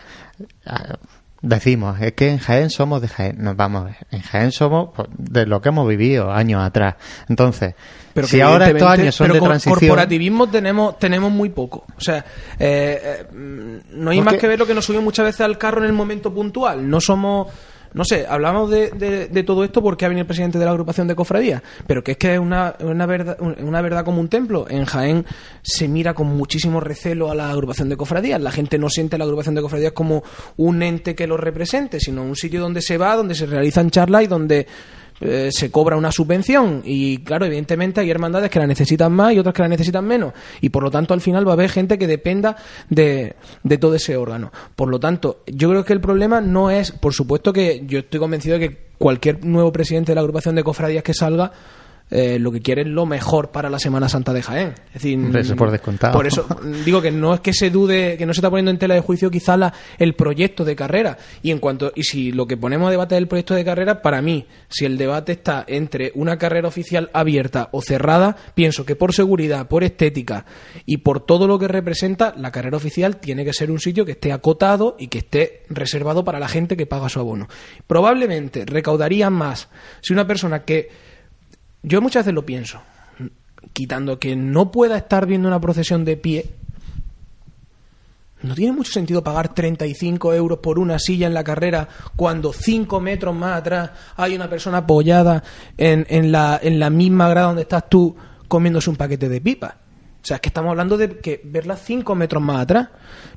decimos, es que en Jaén somos de Jaén. Nos vamos a ver, en Jaén somos pues, de lo que hemos vivido años atrás. Entonces, pero si ahora estos años son de transición... corporativismo tenemos tenemos muy poco. O sea, eh, eh, no hay más que ver lo que nos subió muchas veces al carro en el momento puntual. No somos no sé, hablamos de, de, todo esto porque ha venido el presidente de la agrupación de cofradías, pero que es que es una, una, verdad, una verdad como un templo. En Jaén se mira con muchísimo recelo a la agrupación de cofradías. La gente no siente a la agrupación de cofradías como un ente que lo represente, sino un sitio donde se va, donde se realizan charlas y donde eh, se cobra una subvención y claro, evidentemente hay hermandades que la necesitan más y otras que la necesitan menos y por lo tanto al final va a haber gente que dependa de, de todo ese órgano. Por lo tanto, yo creo que el problema no es, por supuesto que yo estoy convencido de que cualquier nuevo presidente de la agrupación de cofradías que salga eh, lo que quiere es lo mejor para la Semana Santa de Jaén. Es decir, eso por descontado. Por eso digo que no es que se dude, que no se está poniendo en tela de juicio quizá la, el proyecto de carrera. Y en cuanto y si lo que ponemos a debate es el proyecto de carrera, para mí, si el debate está entre una carrera oficial abierta o cerrada, pienso que por seguridad, por estética y por todo lo que representa, la carrera oficial tiene que ser un sitio que esté acotado y que esté reservado para la gente que paga su abono. Probablemente recaudaría más si una persona que yo muchas veces lo pienso, quitando que no pueda estar viendo una procesión de pie, no tiene mucho sentido pagar 35 euros por una silla en la carrera cuando 5 metros más atrás hay una persona apoyada en, en, la, en la misma grada donde estás tú comiéndose un paquete de pipa. O sea, es que estamos hablando de que verla 5 metros más atrás.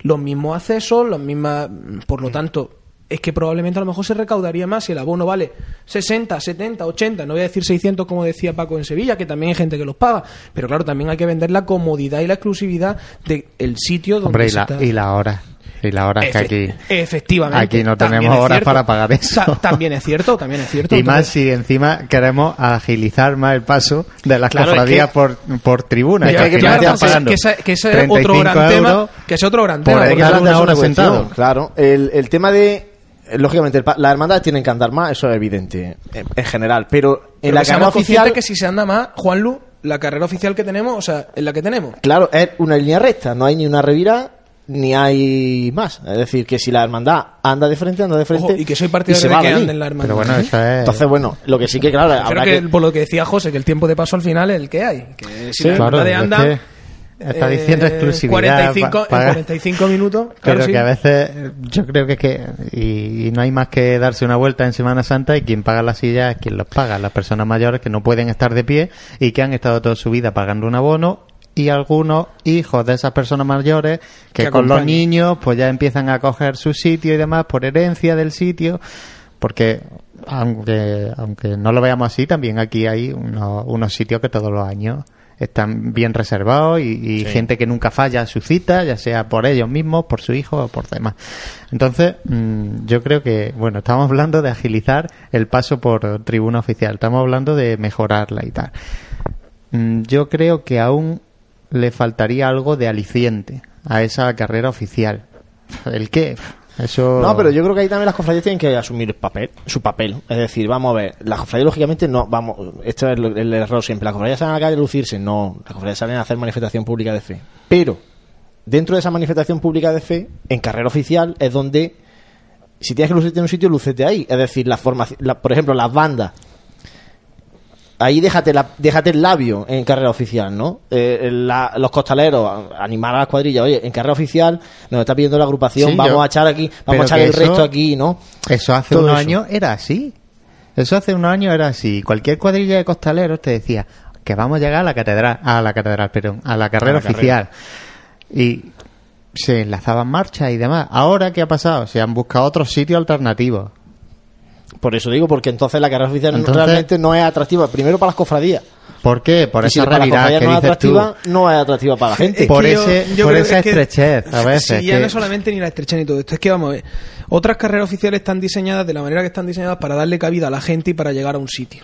Los mismos accesos, los mismas. Por lo tanto, es que probablemente a lo mejor se recaudaría más si el abono vale 60, 70, 80, no voy a decir 600 como decía Paco en Sevilla, que también hay gente que los paga, pero claro, también hay que vender la comodidad y la exclusividad del sitio donde Hombre, y, se la, está- y la hora. Y la hora es que aquí. Efectivamente. Aquí no tenemos es horas cierto. para pagar eso. Ta- También es cierto, también es cierto. Y más Entonces, si encima queremos agilizar más el paso de las Claro, es cofradías que- por, por tribuna. Es que que pagando que ese, que ese es otro 35 gran tema. Que es otro gran por tema. ahí porque que ahora- sentado. Claro, el, el tema de. Eh, Lógicamente, el pa- las hermandades tienen que andar más, eso es evidente, en, en general. Pero en pero la carrera oficial. que si se anda más, Juanlu, la carrera oficial que tenemos, o sea, en la que tenemos, Claro, es una línea recta, no hay ni una revira ni hay más. Es decir, que si la hermandad anda de frente, anda de frente. Ojo, y que soy partidario va de que anden la hermandad. Pero bueno, eso es. Entonces, bueno, lo que sí que, claro, habrá que, que. por lo que decía José, que el tiempo de paso al final es el que hay. Que si Sí, la claro, hermandad es anda. Está diciendo eh, exclusividad. 45, pa- en paga- 45 minutos. Pero sí. que a veces yo creo que es que y, y no hay más que darse una vuelta en Semana Santa y quien paga la silla es quien los paga, las personas mayores que no pueden estar de pie y que han estado toda su vida pagando un abono y algunos hijos de esas personas mayores que, Que con los niños pues ya empiezan a coger su sitio y demás por herencia del sitio porque aunque aunque no lo veamos así también aquí hay unos, unos sitios que todos los años están bien reservados y, y gente que nunca falla a su cita, ya sea por ellos mismos, por su hijo o por demás. Entonces, mm, yo creo que, bueno, estamos hablando de agilizar el paso por tribuna oficial, estamos hablando de mejorarla y tal. Mm, Yo creo que aún le faltaría algo de aliciente a esa carrera oficial. ¿El qué? Eso... No, pero yo creo que ahí también las cofradías tienen que asumir el papel, su papel. Es decir, vamos a ver, las cofradías lógicamente no, vamos, esto es el error siempre. Las cofradías salen a la calle a lucirse, no. Las cofradías salen a hacer manifestación pública de fe. Pero, dentro de esa manifestación pública de fe, en carrera oficial es donde, si tienes que lucirte en un sitio, lucete ahí. Es decir, la formación, la- por ejemplo, las bandas. Ahí déjate, la, déjate el labio en carrera oficial, ¿no? Eh, la- los costaleros, animar a las cuadrillas, oye, en carrera oficial nos está pidiendo la agrupación, Sí, vamos yo- a echar aquí, vamos a echar el eso- resto aquí, ¿no? Eso hace unos años era así. Eso hace unos años era así. Cualquier cuadrilla de costaleros te decía que vamos a llegar a la catedral, a la catedral, perdón, a la carrera A la oficial. Y se enlazaban marchas y demás. Ahora, ¿qué ha pasado? Se han buscado otros sitios alternativos. Por eso digo, porque entonces la carrera oficial Entonces- realmente no es atractiva. Primero para las cofradías. ¿Por qué? Por Y si esa para las realidad que no es dices tú. atractiva, no es atractiva para la gente. Es Por que yo- ese- yo por esa que- estrechez, a veces, Sí, ya que- no solamente ni la estrechez ni todo esto. Es que vamos a ver. Otras carreras oficiales están diseñadas de la manera que están diseñadas para darle cabida a la gente y para llegar a un sitio.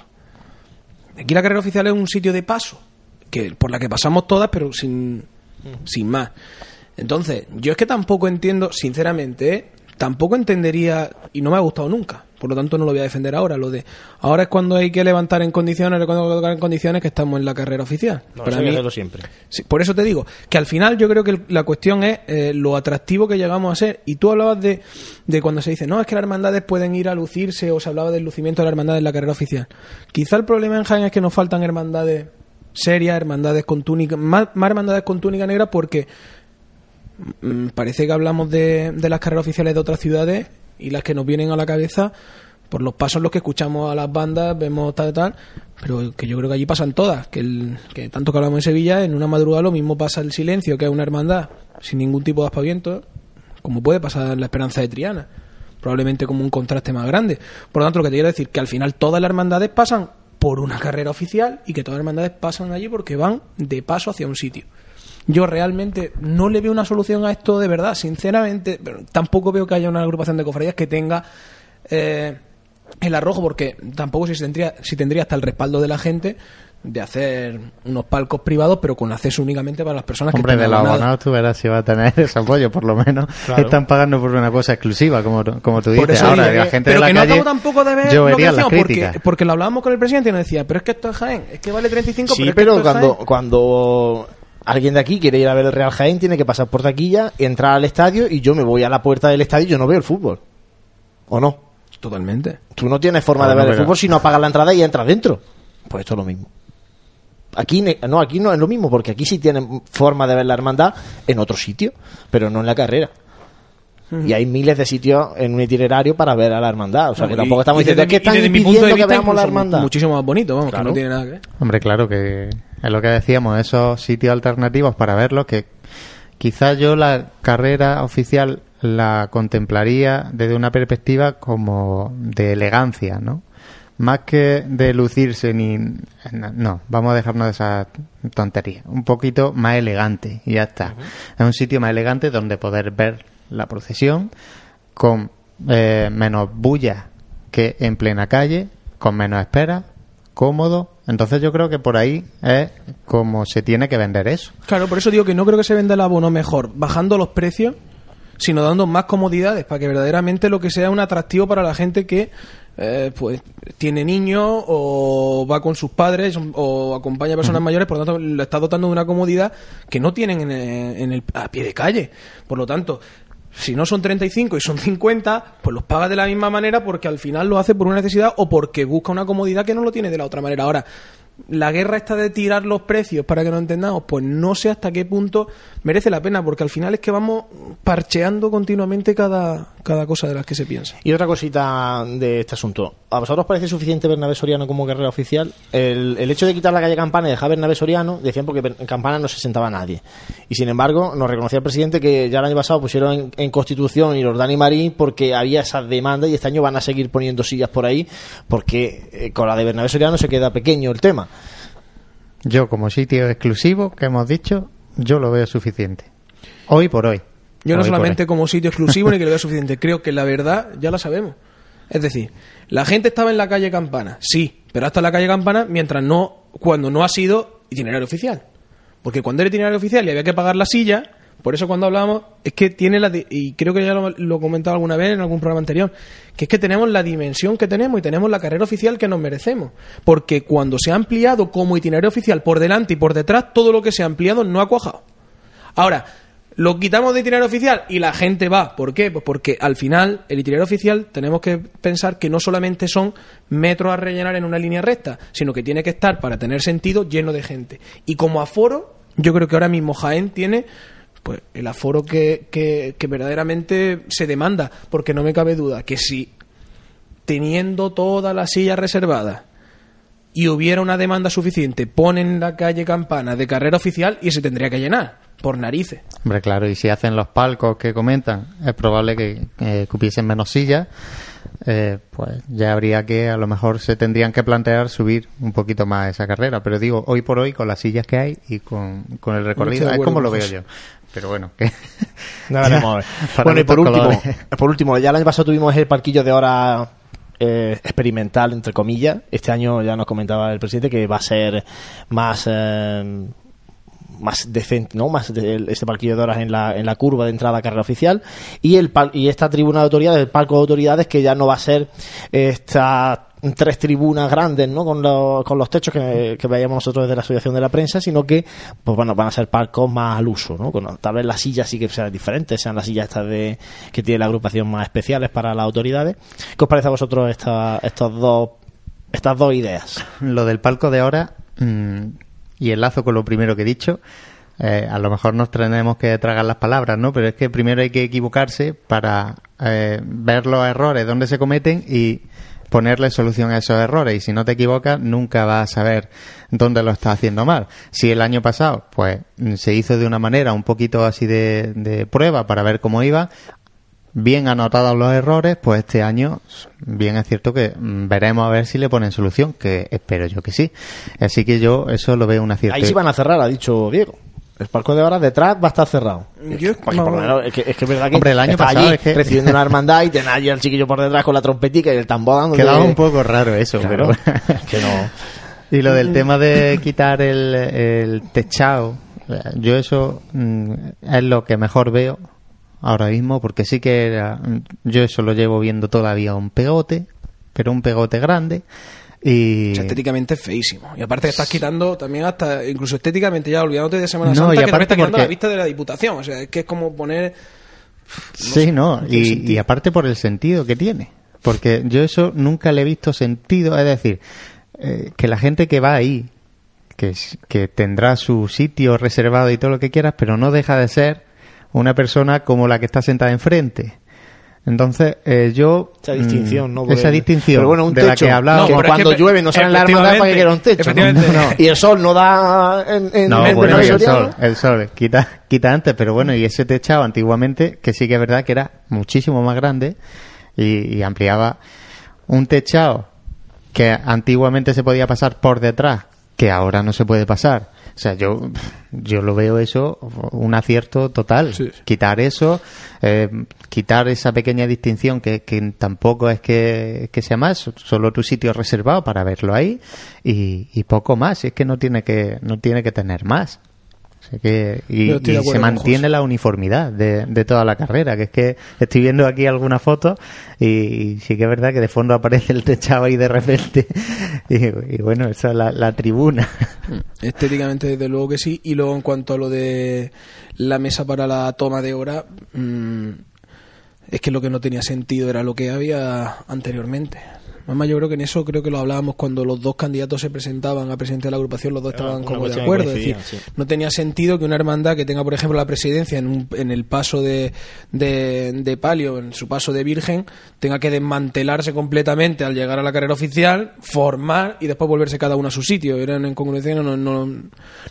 Aquí la carrera oficial es un sitio de paso, que por la que pasamos todas, pero sin, sin más. Entonces, yo es que tampoco entiendo, sinceramente, ¿eh? tampoco entendería, y no me ha gustado nunca, por lo tanto no lo voy a defender ahora, lo de ahora es cuando hay que levantar en condiciones, cuando hay que tocar en condiciones que estamos en la carrera oficial. No, Para mí, siempre. Sí, por eso te digo que al final yo creo que la cuestión es eh, lo atractivo que llegamos a ser. Y tú hablabas de, de cuando se dice, no, es que las hermandades pueden ir a lucirse o se hablaba del lucimiento de la hermandad en la carrera oficial. Quizá el problema en Jaén es que nos faltan hermandades serias, hermandades con túnica, más, más hermandades con túnica negra porque mm, parece que hablamos de, de las carreras oficiales de otras ciudades y las que nos vienen a la cabeza por los pasos los que escuchamos a las bandas, vemos tal tal, pero que yo creo que allí pasan todas, que, el, que tanto que hablamos en Sevilla, en una madrugada lo mismo pasa el silencio, que es una hermandad sin ningún tipo de aspaviento, como puede pasar la esperanza de Triana. probablemente como un contraste más grande. Por lo tanto, lo que te quiero decir que al final todas las hermandades pasan por una carrera oficial y que todas las hermandades pasan allí porque van de paso hacia un sitio. Yo realmente no le veo una solución a esto de verdad, sinceramente. Pero tampoco veo que haya una agrupación de cofradías que tenga eh, el arrojo, porque tampoco si tendría, si tendría hasta el respaldo de la gente de hacer unos palcos privados, pero con acceso únicamente para las personas Hombre, que de los abonados tú verás si va a tener ese apoyo, por lo menos. Están pagando por una cosa exclusiva, como, como tú dices. Ahora, digo la que- gente pero de que la no calle, acabo tampoco de ver yo lo que decíamos, porque, porque lo hablábamos con el presidente y nos decía, pero es que esto es Jaén, es que vale 35, Sí, pero, es que pero es cuando, Jaén. cuando alguien de aquí quiere ir a ver el Real Jaén, tiene que pasar por taquilla, entrar al estadio y yo me voy a la puerta del estadio y yo no veo el fútbol. ¿O no? Totalmente. Tú no tienes forma Claro, de ver no, el fútbol si no apagas la entrada y entras dentro. Pues esto es lo mismo. Aquí ne- no, aquí no es lo mismo, porque aquí sí tienen forma de ver la hermandad en otro sitio, pero no en la carrera. Y hay miles de sitios en un itinerario para ver a la hermandad. O sea, que tampoco estamos y diciendo desde que están de que veamos la hermandad. Muchísimo más bonito, vamos, que no tiene nada que ver. Hombre, claro que es lo que decíamos, esos sitios alternativos para verlos, que quizás yo la carrera oficial la contemplaría desde una perspectiva como de elegancia, ¿no? Más que de lucirse ni... No, vamos a dejarnos de esa tontería. Un poquito más elegante y ya está. Es un sitio más elegante donde poder ver la procesión con eh, menos bulla que en plena calle, con menos espera, cómodo. Entonces yo creo que por ahí es como se tiene que vender eso. Claro, por eso digo que no creo que se venda el abono mejor bajando los precios, sino dando más comodidades para que verdaderamente lo que sea un atractivo para la gente que eh, pues tiene niños o va con sus padres o acompaña a personas mayores, por lo tanto le está dotando de una comodidad que no tienen en el, en el- a pie de calle. Por lo tanto, si no son 35 y son 50, pues los paga de la misma manera porque al final lo hace por una necesidad o porque busca una comodidad que no lo tiene de la otra manera. Ahora, la guerra esta de tirar los precios para que nos entendamos, pues no sé hasta qué punto merece la pena, porque al final es que vamos parcheando continuamente cada, cada cosa de las que se piensa. Y otra cosita de este asunto. ¿A vosotros os parece suficiente Bernabé Soriano como carrera oficial? El, el hecho de quitar la calle Campana y dejar Bernabé Soriano, decían porque en Campana no se sentaba nadie. Y sin embargo, nos reconocía el presidente que ya el año pasado pusieron en, Constitución y Jordán y Marín porque había esa demanda y este año van a seguir poniendo sillas por ahí porque eh, con la de Bernabé Soriano se queda pequeño el tema. Yo como sitio exclusivo que hemos dicho, yo lo veo suficiente. Hoy por hoy. Yo no Hoy solamente como sitio exclusivo ni que lo vea <laughs> suficiente, creo que la verdad ya la sabemos. Es decir, la gente estaba en la calle Campana, sí, pero hasta la calle Campana mientras no, cuando no ha sido itinerario oficial. Porque cuando era itinerario oficial y había que pagar la silla, por eso cuando hablábamos, es que tiene la, y creo que ya lo, lo he comentado alguna vez en algún programa anterior, que es que tenemos la dimensión que tenemos y tenemos la carrera oficial que nos merecemos. Porque cuando se ha ampliado como itinerario oficial por delante y por detrás, todo lo que se ha ampliado no ha cuajado. Ahora, lo quitamos de itinerario oficial y la gente va. ¿Por qué? Pues porque al final el itinerario oficial tenemos que pensar que no solamente son metros a rellenar en una línea recta, sino que tiene que estar, para tener sentido, lleno de gente. Y como aforo, yo creo que ahora mismo Jaén tiene pues el aforo que, que, que verdaderamente se demanda, porque no me cabe duda que si teniendo todas las sillas reservadas y hubiera una demanda suficiente, ponen la calle Campana de carrera oficial y se tendría que llenar, por narices. Hombre, claro, y si hacen los palcos que comentan, es probable que eh, menos sillas. eh, pues ya habría que, a lo mejor se tendrían que plantear subir un poquito más esa carrera. Pero digo, hoy por hoy, con las sillas que hay y con, con el recorrido, es como lo veo yo. Pero bueno, que. Ya bueno, y por último, colores. por último, ya el año pasado tuvimos el parquillo de hora eh, experimental, entre comillas. Este año ya nos comentaba el presidente que va a ser más eh, más decente, ¿no? Más de- este parquillo de horas en la, en la curva de entrada a carrera oficial y el y esta tribuna de autoridades, el palco de autoridades que ya no va a ser estas tres tribunas grandes, ¿no? Con, los- con los techos que, veíamos nosotros desde la asociación de la prensa, sino que, pues bueno, van a ser palcos más al uso, ¿no? Con, tal vez las sillas sí que sean diferentes, sean las sillas estas de, que tiene la agrupación más especiales para las autoridades. ¿Qué os parece a vosotros esta, dos, estas dos ideas? lo del palco de ahora mm, y enlazo con lo primero que he dicho. eh, a lo mejor nos tenemos que tragar las palabras, ¿no? Pero es que primero hay que equivocarse para eh, ver los errores, dónde se cometen y ponerle solución a esos errores. Y si no te equivocas, nunca vas a saber dónde lo estás haciendo mal. Si el año pasado, pues, mm, se hizo de una manera un poquito así de, de prueba para ver cómo iba, bien anotados los errores, pues este año, bien es cierto que mm, veremos a ver si le ponen solución, que espero yo que sí. Así que yo eso lo veo una cierta. Ahí sí van a cerrar, ha dicho Diego. El parco de horas detrás va a estar cerrado. Yo- Pues, no. por lo menos, es, que, es que es verdad que Hombre, el año pasado allí es que- recibiendo una <laughs> hermandad y tener allí al chiquillo por detrás con la trompetica y el tambor dando Quedaba un poco raro eso, Claro, pero... <laughs> que no. Y lo del tema de quitar el, el techado, eh, yo eso mm, es lo que mejor veo ahora mismo, porque sí que era- mm, yo eso lo llevo viendo todavía un pegote, pero un pegote grande. Y O sea, estéticamente es feísimo. Y aparte estás quitando también hasta, incluso estéticamente ya olvidándote de Semana No, Santa, y que aparte está quitando porque- la vista de la Diputación. O sea, es que es como poner... sí, no, y, aparte por el sentido que tiene, porque yo eso nunca le he visto sentido, es decir, eh, que la gente que va ahí, que, que tendrá su sitio reservado y todo lo que quieras, pero no deja de ser una persona como la que está sentada enfrente. Entonces, eh, yo... Esa distinción, mm, ¿no? Esa Porque- distinción Pero bueno, un de la techo. que hablaba... que pero es cuando que- llueve no sale la hermandad para que quiera un techo. ¿no? No. Y el sol no da en, en, No, en bueno, el sol, el sol, quita, quita antes, pero bueno, y ese techado antiguamente, que sí que es verdad que era muchísimo más grande y, y ampliaba un techado que antiguamente se podía pasar por detrás, que ahora no se puede pasar. O sea, yo, yo lo veo eso un acierto total. Sí. Quitar eso, eh, quitar esa pequeña distinción que, que tampoco es que, que sea más, solo tu sitio reservado para verlo ahí y, y poco más. Es que no tiene que, no tiene que tener más. Que, y, se mantiene la uniformidad de, de toda la carrera, que es que estoy viendo aquí algunas fotos y, sí que es verdad que de fondo aparece el techado ahí de repente <laughs> y, y bueno, esa es la, la tribuna. Estéticamente, desde luego que sí. Y luego, en cuanto a lo de la mesa para la toma de hora, mm, es que lo que no tenía sentido era lo que había anteriormente. Además, yo creo que en eso creo que lo hablábamos cuando los dos candidatos se presentaban a presidente de la agrupación, los dos estaban como de acuerdo. Es decir, sí. no tenía sentido que una hermandad que tenga, por ejemplo, la presidencia en, un- en el paso de, de, de palio, en su paso de virgen, tenga que desmantelarse completamente al llegar a la carrera oficial, formar y después volverse cada uno a su sitio. Era una incongruencia no, no,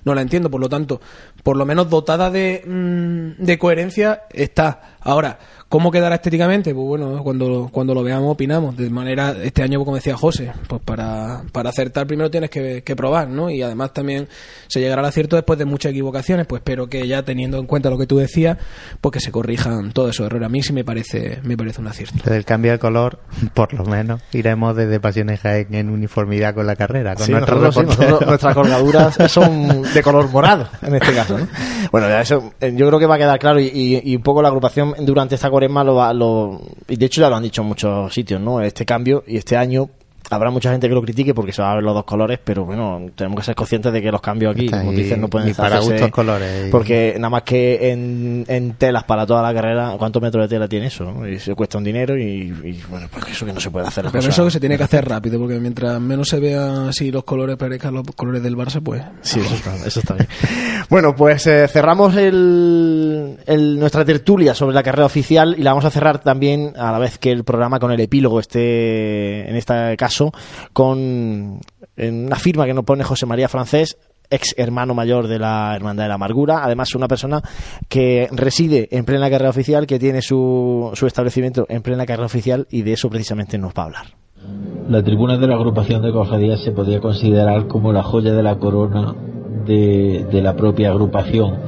no la entiendo. Por lo tanto, por lo menos dotada de, mm, de coherencia está. Ahora, ¿cómo quedará estéticamente? Pues bueno, cuando, cuando lo veamos opinamos. De manera, este año, como decía José, pues para, para acertar primero tienes que, que probar, ¿no? Y además también se llegará al acierto después de muchas equivocaciones, pues espero que ya teniendo en cuenta lo que tú decías, pues que se corrijan todos esos errores. A mí sí me parece, me parece un acierto. Desde el cambio de color, <laughs> por lo menos, iremos desde Pasiones Jaén en uniformidad con la carrera, con Sí, nuestros nosotros, sí, reporteros. nosotros- nuestras colgaduras <laughs> son de color morado, en este caso. ¿no? Bueno, ya eso eh, yo creo que va a quedar claro y, y- y un poco la agrupación durante esta lo lo, y de hecho ya lo han dicho en muchos sitios, ¿no? Este cambio y este año habrá mucha gente que lo critique porque se va a ver los dos colores, pero bueno, tenemos que ser conscientes de que los cambios aquí, Está como dicen, no pueden y para gustos colores, y- Porque nada más que en, en telas para toda la carrera, ¿cuántos metros de tela tiene eso? no? Y se cuesta un dinero y, y, bueno, pues eso que no se puede hacer. las Pero cosas- eso que se tiene que hacer rápido, porque mientras menos se vean así los colores, parezcan los colores del Barça, pues... Sí, eso está, eso está bien. <laughs> Bueno, pues eh, cerramos el, el- nuestra tertulia sobre la carrera oficial y la vamos a cerrar también a la vez que el programa con el epílogo este, en este caso, con una firma que nos pone José María Francés ex hermano mayor de la Hermandad de la Amargura, además una persona que reside en plena carrera oficial, que tiene su, su establecimiento en plena carrera oficial y de eso precisamente nos va a hablar. La tribuna de la agrupación de cofradías se podía considerar como la joya de la corona de, de la propia agrupación.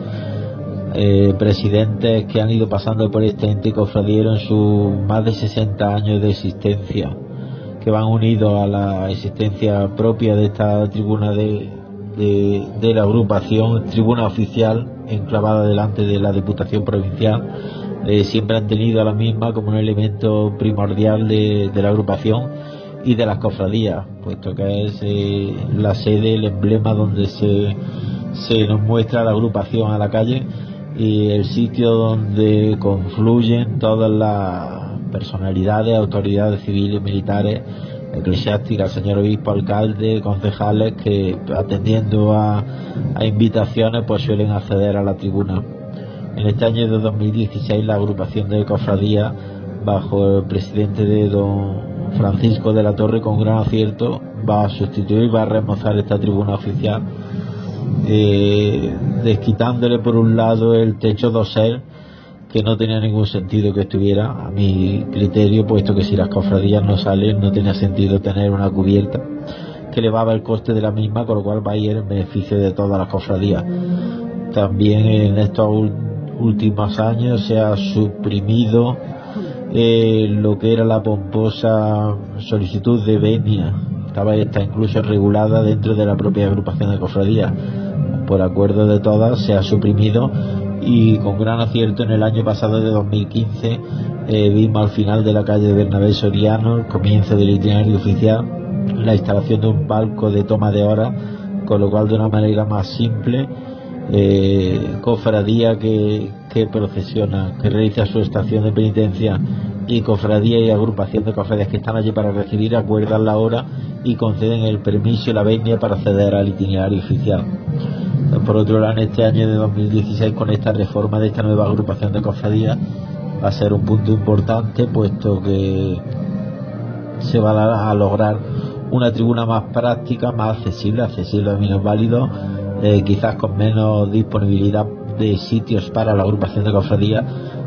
Eh, presidentes que han ido pasando por este ente cofradiero en sus más de 60 años de existencia, que van unidos a la existencia propia de esta tribuna de, de, la agrupación, tribuna oficial, enclavada delante de la Diputación Provincial. Eh, siempre han tenido a la misma como un elemento primordial de, de la agrupación y de las cofradías, puesto que es eh, la sede, el emblema donde se, se nos muestra la agrupación a la calle y el sitio donde confluyen todas las personalidades, autoridades civiles, militares, eclesiásticas, señor obispo, alcalde, concejales que atendiendo a, invitaciones pues suelen acceder a la tribuna. En este año de 2016 la agrupación de cofradías bajo el presidente de don Francisco de la Torre con gran acierto va a sustituir, va a remozar esta tribuna oficial eh, desquitándole por un lado el techo dosel que no tenía ningún sentido que estuviera a mi criterio, puesto que si las cofradías no salen no tenía sentido tener una cubierta que elevaba el coste de la misma, con lo cual va a ir en beneficio de todas las cofradías. También en estos últimos años se ha suprimido eh, lo que era la pomposa solicitud de venia. Estaba está incluso regulada dentro de la propia agrupación de cofradías. Por acuerdo de todas se ha suprimido y con gran acierto en el año pasado de 2015 eh, vimos al final de la calle Bernabé Soriano el comienzo del itinerario oficial la instalación de un palco de toma de hora con lo cual de una manera más simple eh, cofradía que, que procesiona, que realiza su estación de penitencia y cofradía y agrupación de cofradías que están allí para recibir acuerdan la hora y conceden el permiso y la venia para acceder al itinerario oficial. Por otro lado, en este año de 2016, con esta reforma de esta nueva agrupación de cofradías, va a ser un punto importante, puesto que se va a lograr una tribuna más práctica, más accesible, accesible a menos válidos, eh, quizás con menos disponibilidad de sitios para la agrupación de cofradías,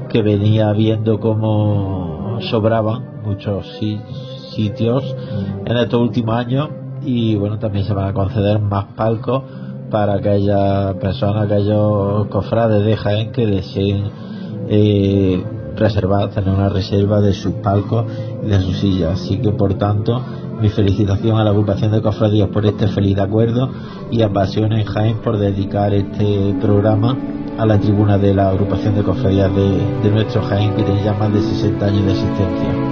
que venía viendo cómo sobraban muchos sitios en estos últimos años y bueno, también se van a conceder más palcos para aquellas personas, aquellos cofrades de Jaén que deseen eh, reservar, tener una reserva de sus palcos y de sus sillas. Así que, por tanto, mi felicitación a la agrupación de cofradías por este feliz acuerdo y a Pasión en Jaén por dedicar este programa a la tribuna de la agrupación de cofradías de, de nuestro Jaén que tiene ya más de 60 años de existencia.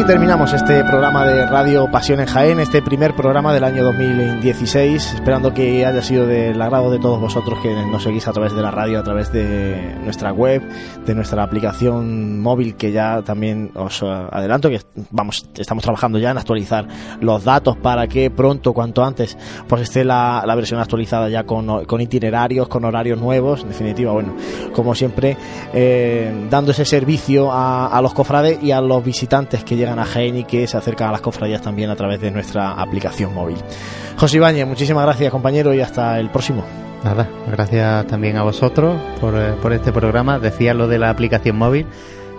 Así terminamos este programa de Radio Pasión en Jaén, este primer programa del año 2016, esperando que haya sido del agrado de todos vosotros que nos seguís a través de la radio, a través de nuestra web, de nuestra aplicación móvil, que ya también os adelanto que vamos, estamos trabajando ya en actualizar los datos para que pronto, cuanto antes, pues esté la, versión actualizada ya con, con, itinerarios, con horarios nuevos, en definitiva, bueno, como siempre, eh, dando ese servicio a, a los cofrades y a los visitantes que llegan a Jaén y que se acercan a las cofradías también a través de nuestra aplicación móvil. José Ibáñez, muchísimas gracias compañero y hasta el próximo. Nada, gracias también a vosotros por, eh, por este programa. Decía lo de la aplicación móvil.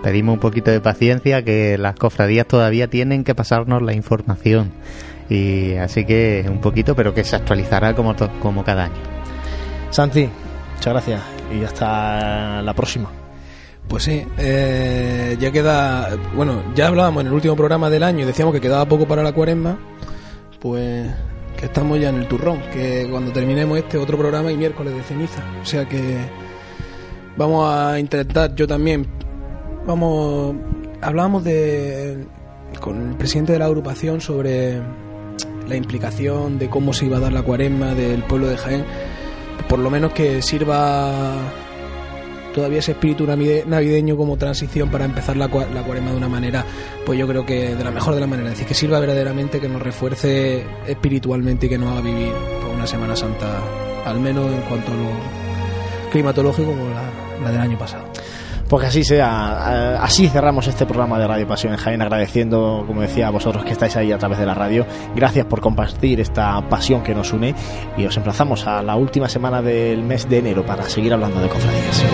Pedimos un poquito de paciencia que las cofradías todavía tienen que pasarnos la información. Y así que un poquito, pero que se actualizará como, como cada año. Santi, muchas gracias y hasta la próxima. Pues sí, eh, ya queda. Bueno, ya hablábamos en el último programa del año y decíamos que quedaba poco para la cuaresma. Pues que estamos ya en el turrón. Que cuando terminemos este otro programa y miércoles de ceniza. O sea que vamos a intentar, yo también. Vamos. Hablábamos de. con el presidente de la agrupación sobre la implicación de cómo se iba a dar la cuaresma del pueblo de Jaén. Por lo menos que sirva todavía ese espíritu navideño como transición para empezar la, la cuarema de una manera, pues yo creo que de la mejor de la manera, es decir, que sirva verdaderamente, que nos refuerce espiritualmente y que nos haga vivir por una Semana Santa, al menos en cuanto a lo climatológico como la, la del año pasado. Pues así sea, así cerramos este programa de Radio Pasión en Jaén, agradeciendo, como decía, a vosotros que estáis ahí a través de la radio. Gracias por compartir esta pasión que nos une y os emplazamos a la última semana del mes de enero para seguir hablando de cofradías.